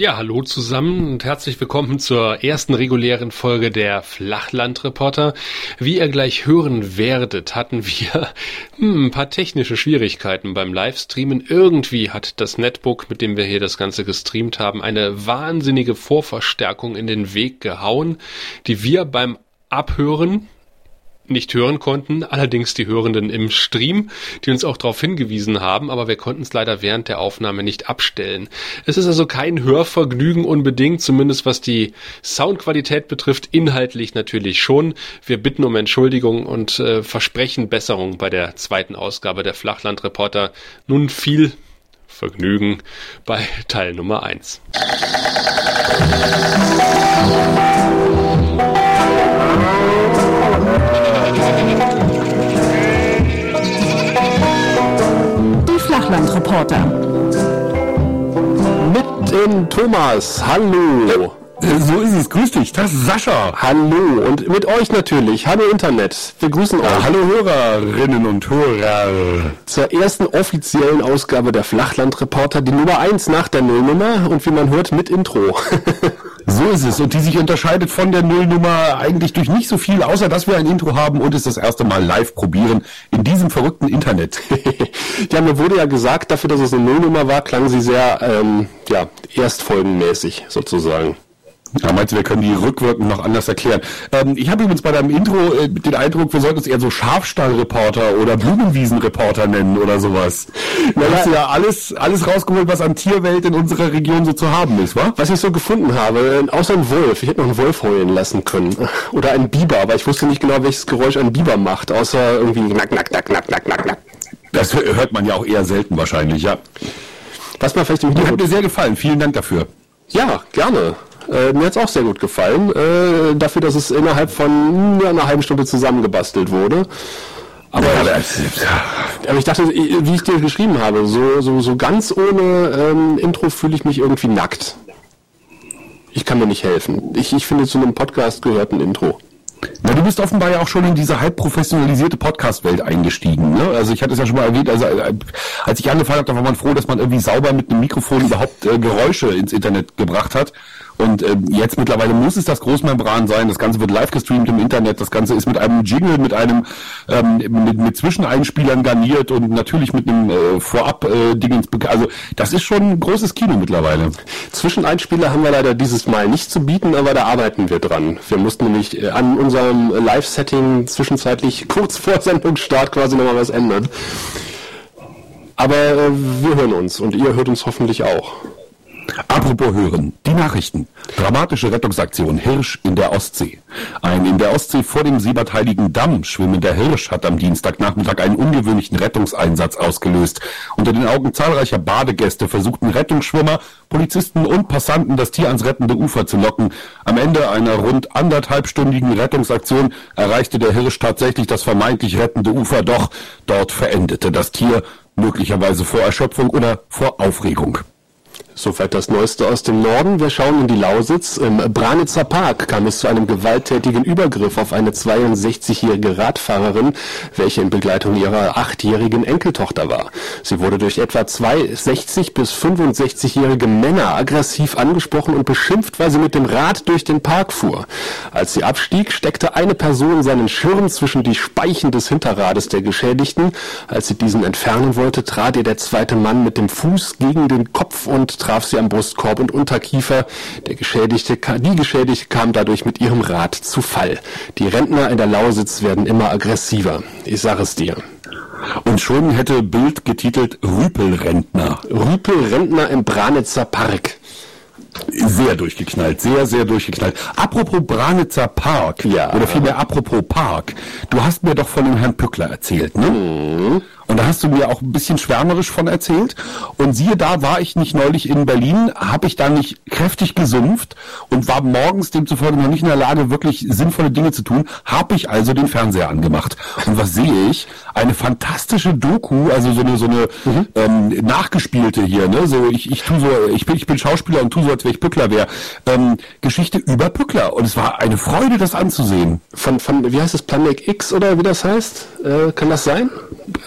Ja, hallo zusammen und herzlich willkommen zur ersten regulären Folge der Flachlandreporter. Wie ihr gleich hören werdet, hatten wir hm, ein paar technische Schwierigkeiten beim Livestreamen. Irgendwie hat das Netbook, mit dem wir hier das Ganze gestreamt haben, eine wahnsinnige Vorverstärkung in den Weg gehauen, die wir beim Abhören nicht hören konnten, allerdings die Hörenden im Stream, die uns auch darauf hingewiesen haben, aber wir konnten es leider während der Aufnahme nicht abstellen. Es ist also kein Hörvergnügen unbedingt, zumindest was die Soundqualität betrifft, inhaltlich natürlich schon. Wir bitten um Entschuldigung und äh, versprechen Besserung bei der zweiten Ausgabe der Flachlandreporter. Nun viel Vergnügen bei Teil Nummer eins. Flachlandreporter. Mit dem Thomas. Hallo. So ist es. Grüß dich. Das ist Sascha. Hallo. Und mit euch natürlich. Hallo Internet. Wir grüßen euch. Ja, hallo Hörerinnen und Hörer. Zur ersten offiziellen Ausgabe der Flachlandreporter. Die Nummer 1 nach der Nullnummer. Und wie man hört, mit Intro. So ist es. Und die sich unterscheidet von der Nullnummer eigentlich durch nicht so viel, außer dass wir ein Intro haben und es das erste Mal live probieren in diesem verrückten Internet. ja, mir wurde ja gesagt, dafür, dass es eine Nullnummer war, klang sie sehr, ähm, ja, erstfolgenmäßig sozusagen. Ja, meinst du, wir können die rückwirkend noch anders erklären? Ähm, ich habe übrigens bei deinem Intro äh, den Eindruck, wir sollten uns eher so Schafstallreporter oder Blumenwiesenreporter nennen oder sowas. Da hast du ja alles, alles rausgeholt, was an Tierwelt in unserer Region so zu haben ist, wa? Was ich so gefunden habe, äh, außer ein Wolf. Ich hätte noch einen Wolf heulen lassen können. Oder ein Biber, aber ich wusste nicht genau, welches Geräusch ein Biber macht, außer irgendwie knack, knack, knack, knack, knack, knack, knack. Das hört man ja auch eher selten wahrscheinlich, ja. Was man vielleicht im Hintergrund... Hat mir sehr gefallen. Vielen Dank dafür. Ja, gerne. Äh, mir hat es auch sehr gut gefallen, äh, dafür, dass es innerhalb von ja, einer halben Stunde zusammengebastelt wurde. Aber, ja, ich, aber ich dachte, wie ich dir geschrieben habe, so, so, so ganz ohne ähm, Intro fühle ich mich irgendwie nackt. Ich kann mir nicht helfen. Ich, ich finde, zu einem Podcast gehört ein Intro. Na, du bist offenbar ja auch schon in diese halb professionalisierte Podcast-Welt eingestiegen. Ne? Also ich hatte es ja schon mal erwähnt, also äh, als ich angefangen habe, da war man froh, dass man irgendwie sauber mit einem Mikrofon überhaupt äh, Geräusche ins Internet gebracht hat. Und äh, jetzt mittlerweile muss es das Großmembran sein. Das Ganze wird live gestreamt im Internet. Das Ganze ist mit einem Jingle, mit einem ähm, mit, mit Zwischeneinspielern garniert und natürlich mit einem äh, Vorab-Dingens. Äh, also das ist schon ein großes Kino mittlerweile. Zwischeneinspieler haben wir leider dieses Mal nicht zu bieten, aber da arbeiten wir dran. Wir mussten nämlich äh, an unserem Live-Setting zwischenzeitlich kurz vor Sendungsstart quasi nochmal was ändern. Aber äh, wir hören uns und ihr hört uns hoffentlich auch. Apropos hören, die Nachrichten. Dramatische Rettungsaktion Hirsch in der Ostsee. Ein in der Ostsee vor dem sieberteiligen Damm schwimmender Hirsch hat am Dienstagnachmittag einen ungewöhnlichen Rettungseinsatz ausgelöst. Unter den Augen zahlreicher Badegäste versuchten Rettungsschwimmer, Polizisten und Passanten das Tier ans rettende Ufer zu locken. Am Ende einer rund anderthalbstündigen Rettungsaktion erreichte der Hirsch tatsächlich das vermeintlich rettende Ufer, doch dort verendete das Tier möglicherweise vor Erschöpfung oder vor Aufregung. Soweit das Neueste aus dem Norden. Wir schauen in die Lausitz. Im Branitzer Park kam es zu einem gewalttätigen Übergriff auf eine 62-jährige Radfahrerin, welche in Begleitung ihrer achtjährigen Enkeltochter war. Sie wurde durch etwa zwei 60 bis 65-jährige Männer aggressiv angesprochen und beschimpft, weil sie mit dem Rad durch den Park fuhr. Als sie abstieg, steckte eine Person seinen Schirm zwischen die Speichen des Hinterrades der Geschädigten. Als sie diesen entfernen wollte, trat ihr der zweite Mann mit dem Fuß gegen den Kopf und traf sie am Brustkorb und Unterkiefer. Der Geschädigte, die Geschädigte kam dadurch mit ihrem Rad zu Fall. Die Rentner in der Lausitz werden immer aggressiver. Ich sage es dir. Und schon hätte Bild getitelt Rüpelrentner. Rüpelrentner im Branitzer Park. Sehr durchgeknallt, sehr, sehr durchgeknallt. Apropos Branitzer Park, ja. oder vielmehr apropos Park, du hast mir doch von dem Herrn Pückler erzählt, ne? Mhm. Und da hast du mir auch ein bisschen schwärmerisch von erzählt. Und siehe da, war ich nicht neulich in Berlin, habe ich da nicht kräftig gesumpft und war morgens demzufolge noch nicht in der Lage, wirklich sinnvolle Dinge zu tun, habe ich also den Fernseher angemacht. Und was sehe ich? Eine fantastische Doku, also so eine, so eine mhm. ähm, nachgespielte hier, ne? So ich, ich tu so, ich bin, ich bin Schauspieler und tu so, als wäre ich Pückler wäre. Ähm, Geschichte über Pückler. Und es war eine Freude, das anzusehen. Von, von wie heißt es, Planet X oder wie das heißt? Äh, kann das sein?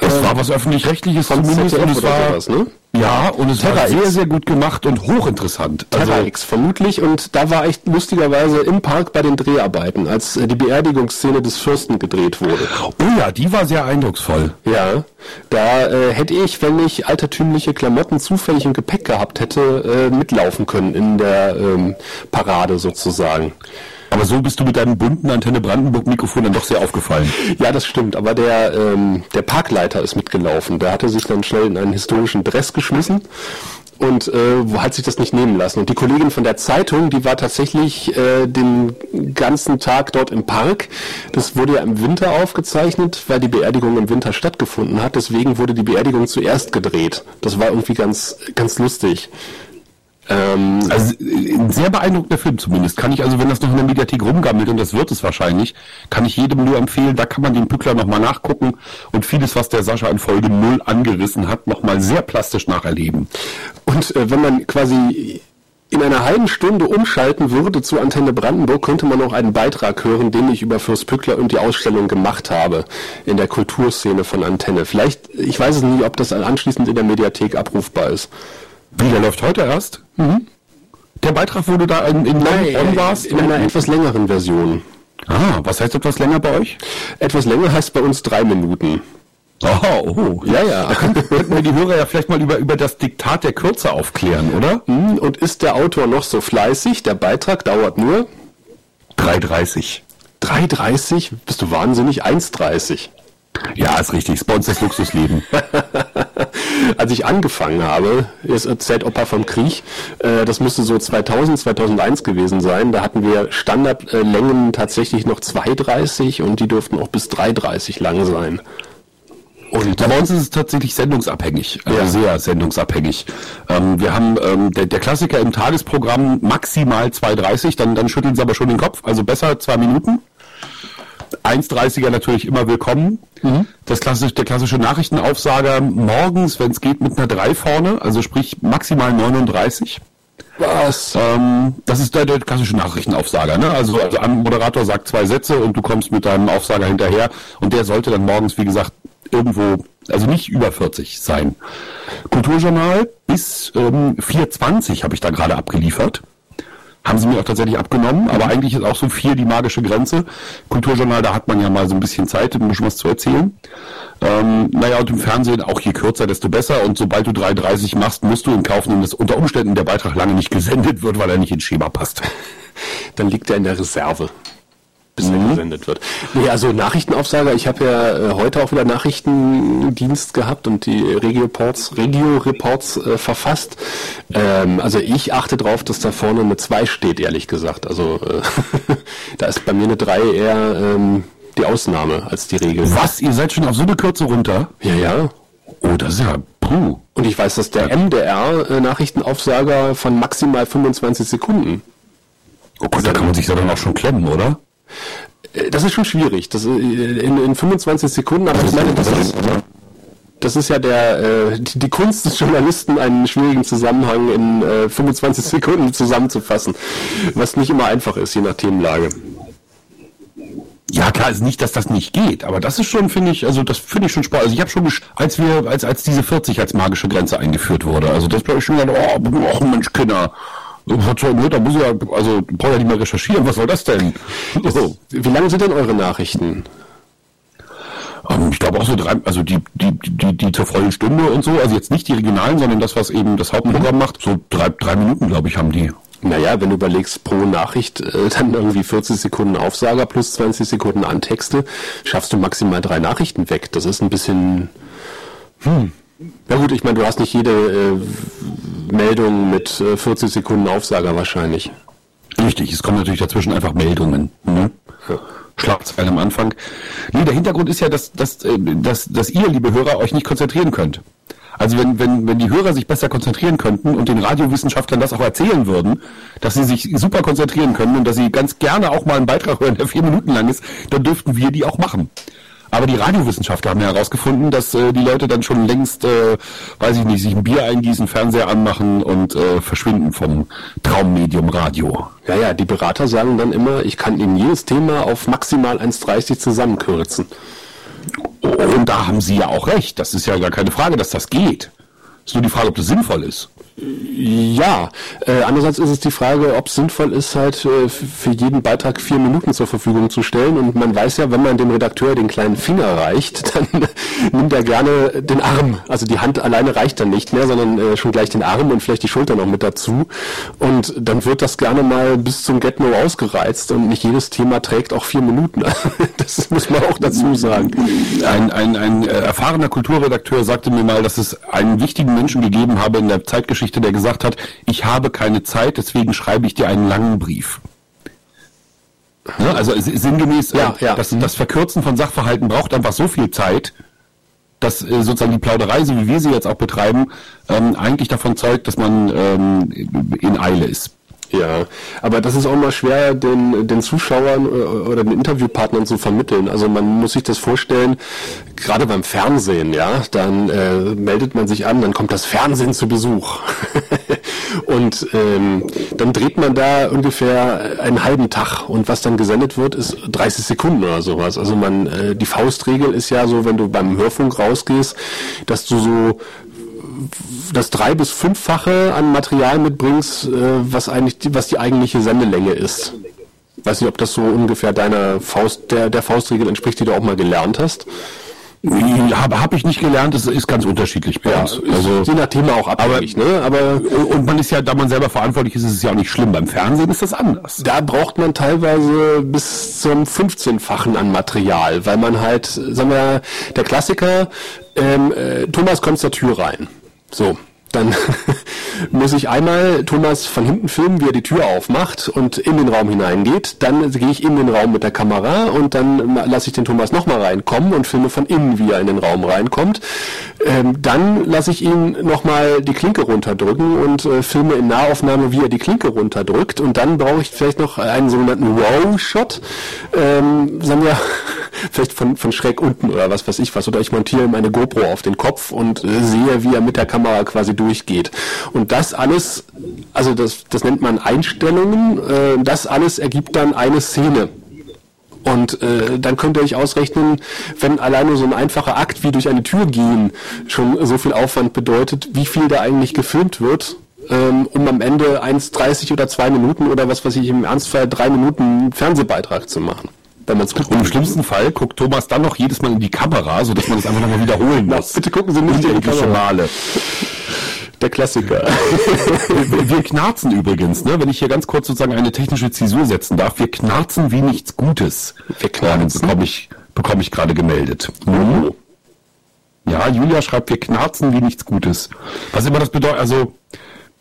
Es war war was öffentlich-rechtliches zumindest. Und es war, sowas, ne? Ja, und es Terra war sehr, sehr gut gemacht und hochinteressant. Terra also, X vermutlich. Und da war echt lustigerweise im Park bei den Dreharbeiten, als äh, die Beerdigungsszene des Fürsten gedreht wurde. Oh ja, die war sehr eindrucksvoll. Ja, da äh, hätte ich, wenn ich altertümliche Klamotten zufällig im Gepäck gehabt hätte, äh, mitlaufen können in der ähm, Parade sozusagen. Aber so bist du mit deinem bunten Antenne Brandenburg Mikrofon dann doch sehr aufgefallen. Ja, das stimmt. Aber der, ähm, der Parkleiter ist mitgelaufen. Der hatte sich dann schnell in einen historischen Dress geschmissen und äh, hat sich das nicht nehmen lassen. Und die Kollegin von der Zeitung, die war tatsächlich äh, den ganzen Tag dort im Park. Das wurde ja im Winter aufgezeichnet, weil die Beerdigung im Winter stattgefunden hat. Deswegen wurde die Beerdigung zuerst gedreht. Das war irgendwie ganz, ganz lustig. Ähm, also ein sehr beeindruckender Film zumindest. Kann ich also, wenn das noch in der Mediathek rumgammelt, und das wird es wahrscheinlich, kann ich jedem nur empfehlen, da kann man den Pückler nochmal nachgucken und vieles, was der Sascha in Folge 0 angerissen hat, nochmal sehr plastisch nacherleben. Und äh, wenn man quasi in einer halben Stunde umschalten würde zu Antenne Brandenburg, könnte man auch einen Beitrag hören, den ich über Fürst Pückler und die Ausstellung gemacht habe in der Kulturszene von Antenne. Vielleicht, ich weiß es nicht, ob das anschließend in der Mediathek abrufbar ist. Wie, der läuft heute erst? Mhm. Der Beitrag, wo du da in, in Nein, on warst? In einer etwas längeren Version. Ah, was heißt etwas länger bei euch? Etwas länger heißt bei uns drei Minuten. Oh, oh. ja, ja. Da könnten wir die Hörer ja vielleicht mal über, über das Diktat der Kürze aufklären, oder? Mhm, und ist der Autor noch so fleißig? Der Beitrag dauert nur 3,30. 3,30? Bist du wahnsinnig? 1,30. Ja, ist richtig. Sponsor das Luxusleben. Als ich angefangen habe, ist erzählt Opa vom Krieg, äh, das müsste so 2000, 2001 gewesen sein. Da hatten wir Standardlängen tatsächlich noch 2,30 und die dürften auch bis 3,30 lang sein. Und bei uns ist es tatsächlich sendungsabhängig, also ja. sehr sendungsabhängig. Ähm, wir haben ähm, der, der, Klassiker im Tagesprogramm maximal 2,30, dann, dann schütteln sie aber schon den Kopf, also besser zwei Minuten. 1,30er natürlich immer willkommen. Mhm. Das klassische, der klassische Nachrichtenaufsager morgens, wenn es geht, mit einer 3 vorne, also sprich maximal 39. Was? Ähm, das ist der, der klassische Nachrichtenaufsager. Ne? Also, also ein Moderator sagt zwei Sätze und du kommst mit deinem Aufsager hinterher und der sollte dann morgens, wie gesagt, irgendwo, also nicht über 40 sein. Kulturjournal bis ähm, 420 habe ich da gerade abgeliefert. Haben sie mir auch tatsächlich abgenommen, aber eigentlich ist auch so vier die magische Grenze. Kulturjournal, da hat man ja mal so ein bisschen Zeit, um schon was zu erzählen. Ähm, naja, und im Fernsehen auch je kürzer, desto besser. Und sobald du 3,30 machst, musst du in Kauf nehmen, dass unter Umständen der Beitrag lange nicht gesendet wird, weil er nicht ins Schema passt. Dann liegt er in der Reserve bis mhm. gesendet wird. Nee, also Nachrichtenaufsager, ich habe ja äh, heute auch wieder Nachrichtendienst gehabt und die Regio-Reports Regio -Reports, äh, verfasst. Ähm, also ich achte darauf, dass da vorne eine 2 steht, ehrlich gesagt. Also äh, da ist bei mir eine 3 eher ähm, die Ausnahme als die Regel. Was? Ihr seid schon auf so eine Kürze runter? Ja, ja. Oh, das ist ja puh. Und ich weiß, dass der MDR-Nachrichtenaufsager äh, von maximal 25 Sekunden. Oh Gott, da kann man sich da dann auch schon klemmen, oder? Äh, das ist schon schwierig. Das, äh, in, in 25 Sekunden, aber ich meine, das ist, das ist ja der, äh, die, Kunst des Journalisten, einen schwierigen Zusammenhang in äh, 25 Sekunden zusammenzufassen, was nicht immer einfach ist, je nach Themenlage. Ja, klar, ist nicht, dass das nicht geht, aber das ist schon, finde ich, also das finde ich schon spannend. Also ich habe schon, als wir, als, als diese 40 als magische Grenze eingeführt wurde, also das glaube ich schon gedacht, oh, oh Mensch, Kinder, da muss ich ja, also brauche ja nicht mal recherchieren, was soll das denn? So. Wie lange sind denn eure Nachrichten? Ähm, ich glaube auch so drei, also die, die, die, die zur vollen Stunde und so, also jetzt nicht die regionalen, sondern das, was eben das Hauptprogramm mhm. macht, so drei, drei Minuten, glaube ich, haben die. Naja, wenn du überlegst, pro Nachricht äh, dann irgendwie 40 Sekunden Aufsager plus 20 Sekunden Antexte, schaffst du maximal drei Nachrichten weg. Das ist ein bisschen, hm, ja gut, ich meine, du hast nicht jede äh, Meldung mit äh, 40 Sekunden Aufsager wahrscheinlich. Richtig, es kommen natürlich dazwischen einfach Meldungen. Ne? Ja. Schlagzeilen am Anfang. Nee, der Hintergrund ist ja, dass, dass, äh, dass, dass ihr, liebe Hörer, euch nicht konzentrieren könnt. Also wenn, wenn, wenn die Hörer sich besser konzentrieren könnten und den Radiowissenschaftlern das auch erzählen würden, dass sie sich super konzentrieren können und dass sie ganz gerne auch mal einen Beitrag hören, der vier Minuten lang ist, dann dürften wir die auch machen. Aber die Radiowissenschaftler haben ja herausgefunden, dass äh, die Leute dann schon längst, äh, weiß ich nicht, sich ein Bier eingießen, Fernseher anmachen und äh, verschwinden vom Traummedium Radio. Ja, ja, die Berater sagen dann immer, ich kann Ihnen jedes Thema auf maximal 1,30 zusammenkürzen. Und da haben Sie ja auch recht. Das ist ja gar keine Frage, dass das geht. Ist nur die Frage, ob das sinnvoll ist. Ja, äh, andererseits ist es die Frage, ob es sinnvoll ist, halt äh, für jeden Beitrag vier Minuten zur Verfügung zu stellen. Und man weiß ja, wenn man dem Redakteur den kleinen Finger reicht, dann nimmt er gerne den Arm. Also die Hand alleine reicht dann nicht mehr, sondern äh, schon gleich den Arm und vielleicht die Schulter noch mit dazu. Und dann wird das gerne mal bis zum Get-No ausgereizt und nicht jedes Thema trägt auch vier Minuten. das muss man auch dazu sagen. Ein, ein, ein äh, erfahrener Kulturredakteur sagte mir mal, dass es einen wichtigen Menschen gegeben habe in der Zeitgeschichte, Geschichte, der gesagt hat, ich habe keine Zeit, deswegen schreibe ich dir einen langen Brief. Ja, also sinngemäß, ja, äh, ja. Das, das Verkürzen von Sachverhalten braucht einfach so viel Zeit, dass äh, sozusagen die Plauderei, so wie wir sie jetzt auch betreiben, ähm, eigentlich davon zeugt, dass man ähm, in Eile ist. Ja, aber das ist auch mal schwer, den, den Zuschauern äh, oder den Interviewpartnern zu vermitteln. Also man muss sich das vorstellen, gerade beim Fernsehen, ja, dann äh, meldet man sich an, dann kommt das Fernsehen zu Besuch. und ähm, dann dreht man da ungefähr einen halben Tag und was dann gesendet wird, ist 30 Sekunden oder sowas. Also man, äh, die Faustregel ist ja so, wenn du beim Hörfunk rausgehst, dass du so das drei- bis fünffache an Material mitbringst, äh, was eigentlich die, was die eigentliche Sendelänge ist. Weiß nicht, ob das so ungefähr deiner Faust, der, der Faustregel entspricht, die du auch mal gelernt hast. Habe hab ich nicht gelernt, es ist ganz unterschiedlich bei ja, uns. Also, je nach Thema auch abhängig, aber, ne? Aber, und man ist ja, da man selber verantwortlich ist, ist es ja auch nicht schlimm. Beim Fernsehen ist das anders. Da braucht man teilweise bis zum 15-fachen an Material, weil man halt, sagen wir, der Klassiker, ähm, äh, Thomas kommt zur Tür rein. So, dann muss ich einmal Thomas von hinten filmen, wie er die Tür aufmacht und in den Raum hineingeht. Dann gehe ich in den Raum mit der Kamera und dann lasse ich den Thomas nochmal reinkommen und filme von innen, wie er in den Raum reinkommt. Ähm, dann lasse ich ihn nochmal die Klinke runterdrücken und äh, filme in Nahaufnahme, wie er die Klinke runterdrückt. Und dann brauche ich vielleicht noch einen sogenannten Wow-Shot. Ähm, sagen wir, vielleicht von, von schräg unten oder was weiß ich was. Oder ich montiere meine GoPro auf den Kopf und äh, sehe, wie er mit der Kamera quasi durchgeht. Und das alles, also das, das nennt man Einstellungen, äh, das alles ergibt dann eine Szene. Und äh, dann könnt ihr euch ausrechnen, wenn alleine so ein einfacher Akt wie durch eine Tür gehen schon so viel Aufwand bedeutet, wie viel da eigentlich gefilmt wird, ähm, um am Ende 1,30 oder 2 Minuten oder was weiß ich im Ernstfall 3 Minuten Fernsehbeitrag zu machen. Wenn. Und im schlimmsten Fall guckt Thomas dann noch jedes Mal in die Kamera, sodass man das einfach nochmal wiederholen muss. Na, bitte gucken Sie nicht in die Kamera. Male. Der Klassiker. wir knarzen übrigens, ne? wenn ich hier ganz kurz sozusagen eine technische Zäsur setzen darf. Wir knarzen wie nichts Gutes. Wir knarzen. Bekomme ich, bekomme ich gerade gemeldet. Mhm. Ja, Julia schreibt, wir knarzen wie nichts Gutes. Was immer das bedeutet, also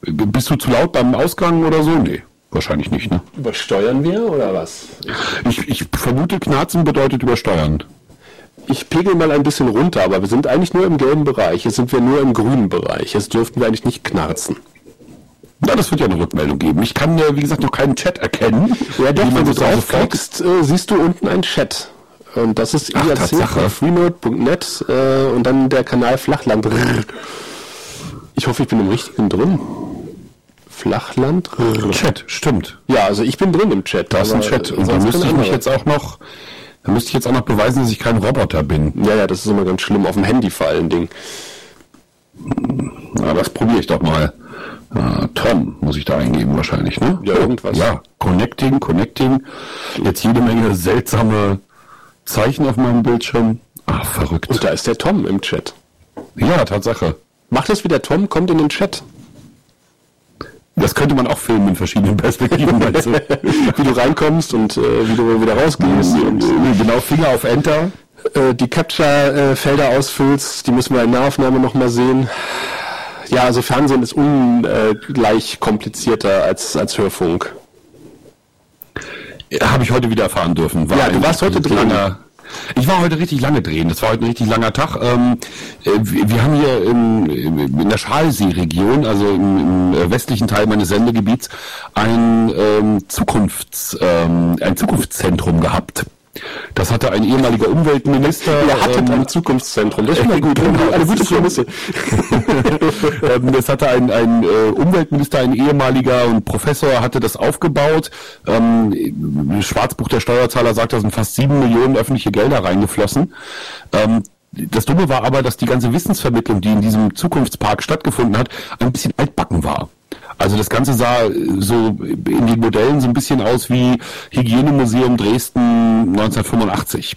bist du zu laut beim Ausgang oder so? Nee. Wahrscheinlich nicht, ne? Übersteuern wir oder was? Ich, ich vermute, Knarzen bedeutet übersteuern. Ich pegel mal ein bisschen runter, aber wir sind eigentlich nur im gelben Bereich. Jetzt sind wir nur im grünen Bereich. Jetzt dürften wir eigentlich nicht knarzen. Na, das wird ja eine Rückmeldung geben. Ich kann, äh, wie gesagt, noch keinen Chat erkennen. Ja, doch, wenn du draufklickst, äh, siehst du unten einen Chat. Und das ist irc.freenode.net äh, und dann der Kanal Flachland. Ich hoffe, ich bin im richtigen drin. Flachland. Chat, stimmt. Ja, also ich bin drin im Chat. Da ist ein Chat. Und da müsste ich mich jetzt auch noch, da müsste ich jetzt auch noch beweisen, dass ich kein Roboter bin. Ja, ja, das ist immer ganz schlimm. Auf dem Handy vor allen Dingen. Na, das probiere ich doch mal. Uh, Tom muss ich da eingeben wahrscheinlich, ne? Ja, irgendwas. Ja, Connecting, Connecting. Jetzt jede Menge seltsame Zeichen auf meinem Bildschirm. Ach, verrückt. Und da ist der Tom im Chat. Ja, Tatsache. Macht das wie der Tom, kommt in den Chat. Das könnte man auch filmen in verschiedenen Perspektiven, also, wie du reinkommst und äh, wie du wieder rausgehst. Und, äh, genau, Finger auf Enter. Äh, die Capture-Felder ausfüllst, die müssen wir in Nahaufnahme nochmal sehen. Ja, also Fernsehen ist ungleich komplizierter als, als Hörfunk. Habe ich heute wieder erfahren dürfen. Ja, du warst heute drin. Ich war heute richtig lange drehen. Das war heute ein richtig langer Tag. Ähm, äh, wir haben hier im, in der Schalsee-Region, also im, im, äh, westlichen Teil meines Sendegebiets, ein ähm, Zukunfts, ähm, ein Zukunftszentrum gehabt. Das hatte ein ehemaliger Umweltminister. Ihr hattet ähm, ein Zukunftszentrum. Das ist mal gut. Genau, eine gute Prämisse. Ähm, das hatte ein, ein äh, Umweltminister, ein ehemaliger und Professor hatte das aufgebaut. Ähm, Schwarzbuch der Steuerzahler sagt, da sind fast sieben Millionen öffentliche Gelder reingeflossen. Ähm, das Dumme war aber, dass die ganze Wissensvermittlung, die in diesem Zukunftspark stattgefunden hat, ein bisschen altbacken war. Also das Ganze sah so in den Modellen so ein bisschen aus wie Hygienemuseum Dresden 1985.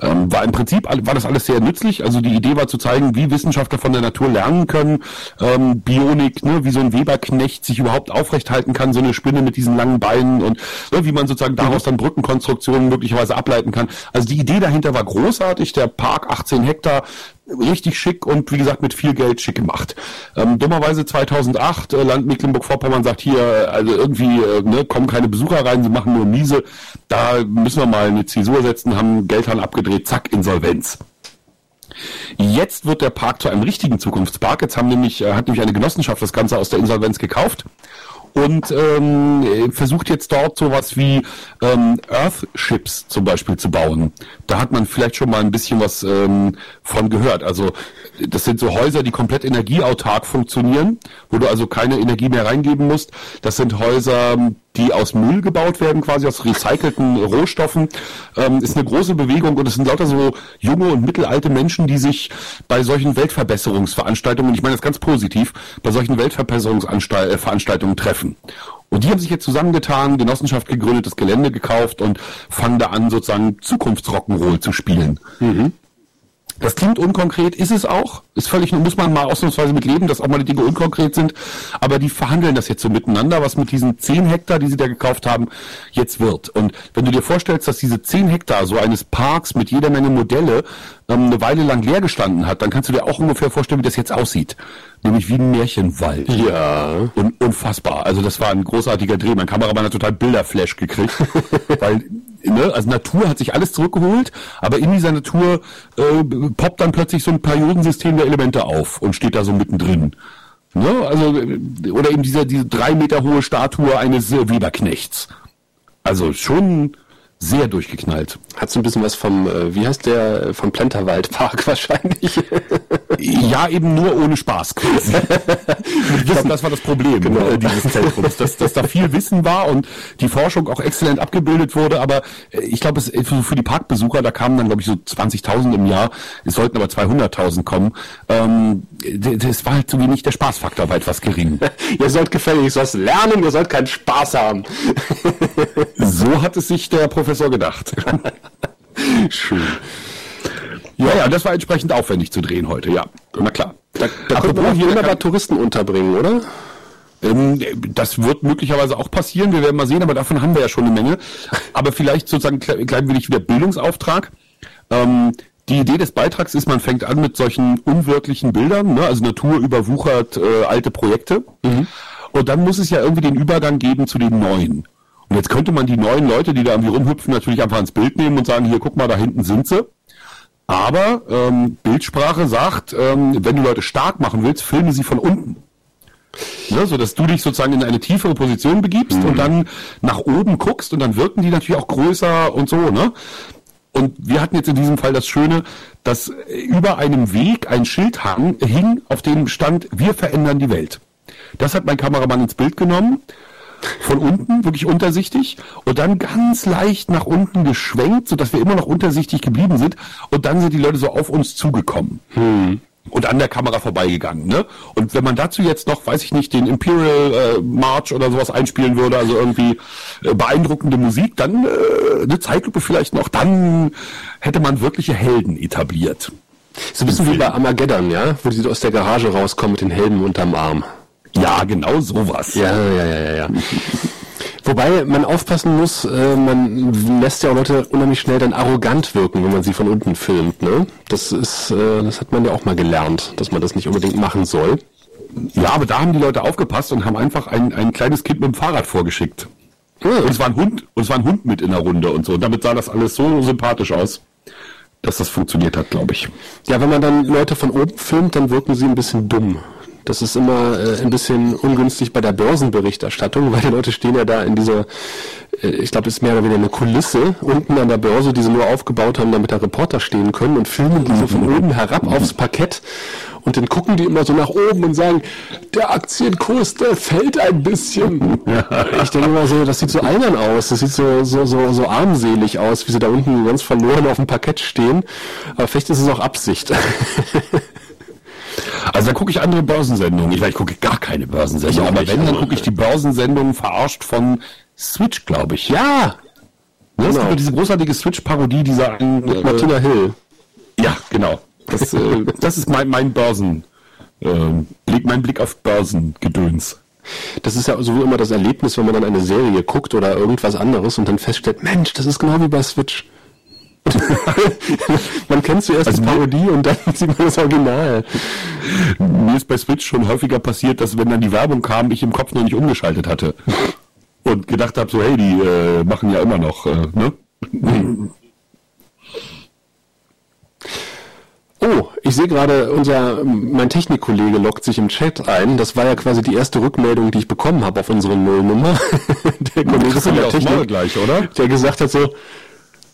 Ähm, war im Prinzip war das alles sehr nützlich. Also die Idee war zu zeigen, wie Wissenschaftler von der Natur lernen können, ähm, Bionik, ne, wie so ein Weberknecht sich überhaupt aufrecht halten kann, so eine Spinne mit diesen langen Beinen und ne, wie man sozusagen daraus dann Brückenkonstruktionen möglicherweise ableiten kann. Also die Idee dahinter war großartig. Der Park 18 Hektar richtig schick und wie gesagt mit viel Geld schick gemacht. Ähm, dummerweise 2008 äh, Land Mecklenburg-Vorpommern sagt hier, also irgendwie äh, ne, kommen keine Besucher rein, sie machen nur miese. Da müssen wir mal eine Zäsur setzen, haben Geldhahn abgedreht, zack, Insolvenz. Jetzt wird der Park zu einem richtigen Zukunftspark. Jetzt haben nämlich, äh, hat nämlich eine Genossenschaft das Ganze aus der Insolvenz gekauft und ähm, versucht jetzt dort sowas wie ähm, Earthships zum Beispiel zu bauen. Da hat man vielleicht schon mal ein bisschen was ähm, von gehört. Also das sind so Häuser, die komplett energieautark funktionieren, wo du also keine Energie mehr reingeben musst. Das sind Häuser, die aus Müll gebaut werden, quasi aus recycelten Rohstoffen. Ähm, ist eine große Bewegung und es sind lauter so junge und mittelalte Menschen, die sich bei solchen Weltverbesserungsveranstaltungen, ich meine das ganz positiv, bei solchen Weltverbesserungsveranstaltungen treffen. Und die haben sich jetzt zusammengetan, Genossenschaft gegründet, das Gelände gekauft und fangen da an, sozusagen Zukunftsrock'n'Roll zu spielen. Mhm. Das klingt unkonkret, ist es auch. Ist völlig, muss man mal ausnahmsweise mit leben, dass auch mal die Dinge unkonkret sind. Aber die verhandeln das jetzt so miteinander, was mit diesen 10 Hektar, die sie da gekauft haben, jetzt wird. Und wenn du dir vorstellst, dass diese 10 Hektar so eines Parks mit jeder Menge Modelle ähm, eine Weile lang leer gestanden hat, dann kannst du dir auch ungefähr vorstellen, wie das jetzt aussieht. Nämlich wie ein Märchenwald. Ja. Und unfassbar. Also das war ein großartiger Dreh. Mein Kameramann hat total Bilderflash gekriegt. weil ne, also Natur hat sich alles zurückgeholt, aber in dieser Natur äh, poppt dann plötzlich so ein Periodensystem der Elemente auf und steht da so mittendrin. Ne? Also, äh, oder eben diese, diese drei Meter hohe Statue eines äh, Weberknechts. Also schon sehr durchgeknallt. Hat so ein bisschen was vom, äh, wie heißt der, vom Plenterwaldpark wahrscheinlich. Ja, eben nur ohne Spaß. Wissen, das war das Problem genau. äh, dieses Zentrums, dass, dass da viel Wissen war und die Forschung auch exzellent abgebildet wurde, aber äh, ich glaube, es für, die Parkbesucher, da kamen dann, glaube ich, so 20.000 im Jahr, es sollten aber 200.000 kommen, ähm, das war halt so wenig, der Spaßfaktor war etwas gering. ihr sollt gefälligst was lernen, ihr sollt keinen Spaß haben. so hat es sich der Professor gedacht. Schön. Ja, ja, das war entsprechend aufwendig zu drehen heute, ja. Na klar. Da, da könnte man hier wunderbar Touristen unterbringen, oder? Ähm, das wird möglicherweise auch passieren, wir werden mal sehen, aber davon haben wir ja schon eine Menge. Aber vielleicht sozusagen klein wenig wieder Bildungsauftrag. Ähm, die Idee des Beitrags ist, man fängt an mit solchen unwirklichen Bildern, ne? also Natur überwuchert äh, alte Projekte. Mhm. Und dann muss es ja irgendwie den Übergang geben zu den neuen. Und jetzt könnte man die neuen Leute, die da irgendwie rumhüpfen, natürlich einfach ins Bild nehmen und sagen, hier, guck mal, da hinten sind sie. Aber ähm, Bildsprache sagt, ähm, wenn du Leute stark machen willst, filme sie von unten. Ne, so dass du dich sozusagen in eine tiefere Position begibst mhm. und dann nach oben guckst und dann wirken die natürlich auch größer und so, ne? Und wir hatten jetzt in diesem Fall das Schöne, dass über einem Weg ein Schild hang, hing, auf dem stand, wir verändern die Welt. Das hat mein Kameramann ins Bild genommen von unten, wirklich untersichtig und dann ganz leicht nach unten geschwenkt, sodass wir immer noch untersichtig geblieben sind und dann sind die Leute so auf uns zugekommen. Hm. Und an der Kamera vorbeigegangen, ne? Und wenn man dazu jetzt noch, weiß ich nicht, den Imperial äh, March oder sowas einspielen würde, also irgendwie äh, beeindruckende Musik, dann äh, eine Zeitlupe vielleicht noch, dann hätte man wirkliche Helden etabliert. So ein bisschen wie bei Armageddon, ja? Wo die aus der Garage rauskommen mit den Helmen unterm Arm. Ja, genau sowas. Ja, ja, ja, ja, ja. Wobei man aufpassen muss, äh, man lässt ja auch Leute unheimlich schnell dann arrogant wirken, wenn man sie von unten filmt. Ne? Das ist, äh, das hat man ja auch mal gelernt, dass man das nicht unbedingt machen soll. Ja, aber da haben die Leute aufgepasst und haben einfach ein, ein kleines Kind mit dem Fahrrad vorgeschickt. Ja. Und es war ein Hund, und es war ein Hund mit in der Runde und so. Und damit sah das alles so sympathisch aus, dass das funktioniert hat, glaube ich. Ja, wenn man dann Leute von oben filmt, dann wirken sie ein bisschen dumm. Das ist immer äh, ein bisschen ungünstig bei der Börsenberichterstattung, weil die Leute stehen ja da in dieser äh, ich glaube, es ist mehr oder weniger eine Kulisse unten an der Börse, die sie nur aufgebaut haben, damit da Reporter stehen können und filmen die so von oben herab aufs Parkett. Und dann gucken die immer so nach oben und sagen, der Aktienkurs, der fällt ein bisschen. Ich denke immer so, das sieht so albern aus. Das sieht so, so, so, so armselig aus, wie sie da unten ganz verloren auf dem Parkett stehen. Aber vielleicht ist es auch Absicht. Also da gucke ich andere Börsensendungen. Ich, ich gucke gar keine Börsensendungen, aber wenn, dann gucke ich die Börsensendungen verarscht von Switch, glaube ich. Ja! Ne, genau. Es gibt diese großartige Switch-Parodie dieser äh, Martina Hill. Ja, genau. Das, äh, das ist mein, mein Börsen, äh, Blick, mein Blick auf Börsengedöns. Das ist ja sowieso immer das Erlebnis, wenn man dann eine Serie guckt oder irgendwas anderes und dann feststellt, Mensch, das ist genau wie bei Switch. man kennt zuerst also die Parodie und dann sieht man das Original. Mir ist bei Switch schon häufiger passiert, dass wenn dann die Werbung kam, ich im Kopf noch nicht umgeschaltet hatte. Und gedacht habe, so, hey, die äh, machen ja immer noch, äh, ne? Oh, ich sehe gerade, unser mein Technikkollege lockt sich im Chat ein. Das war ja quasi die erste Rückmeldung, die ich bekommen habe auf unsere Nullnummer. der Kollege von der Technik, gleich, oder? Der gesagt hat so,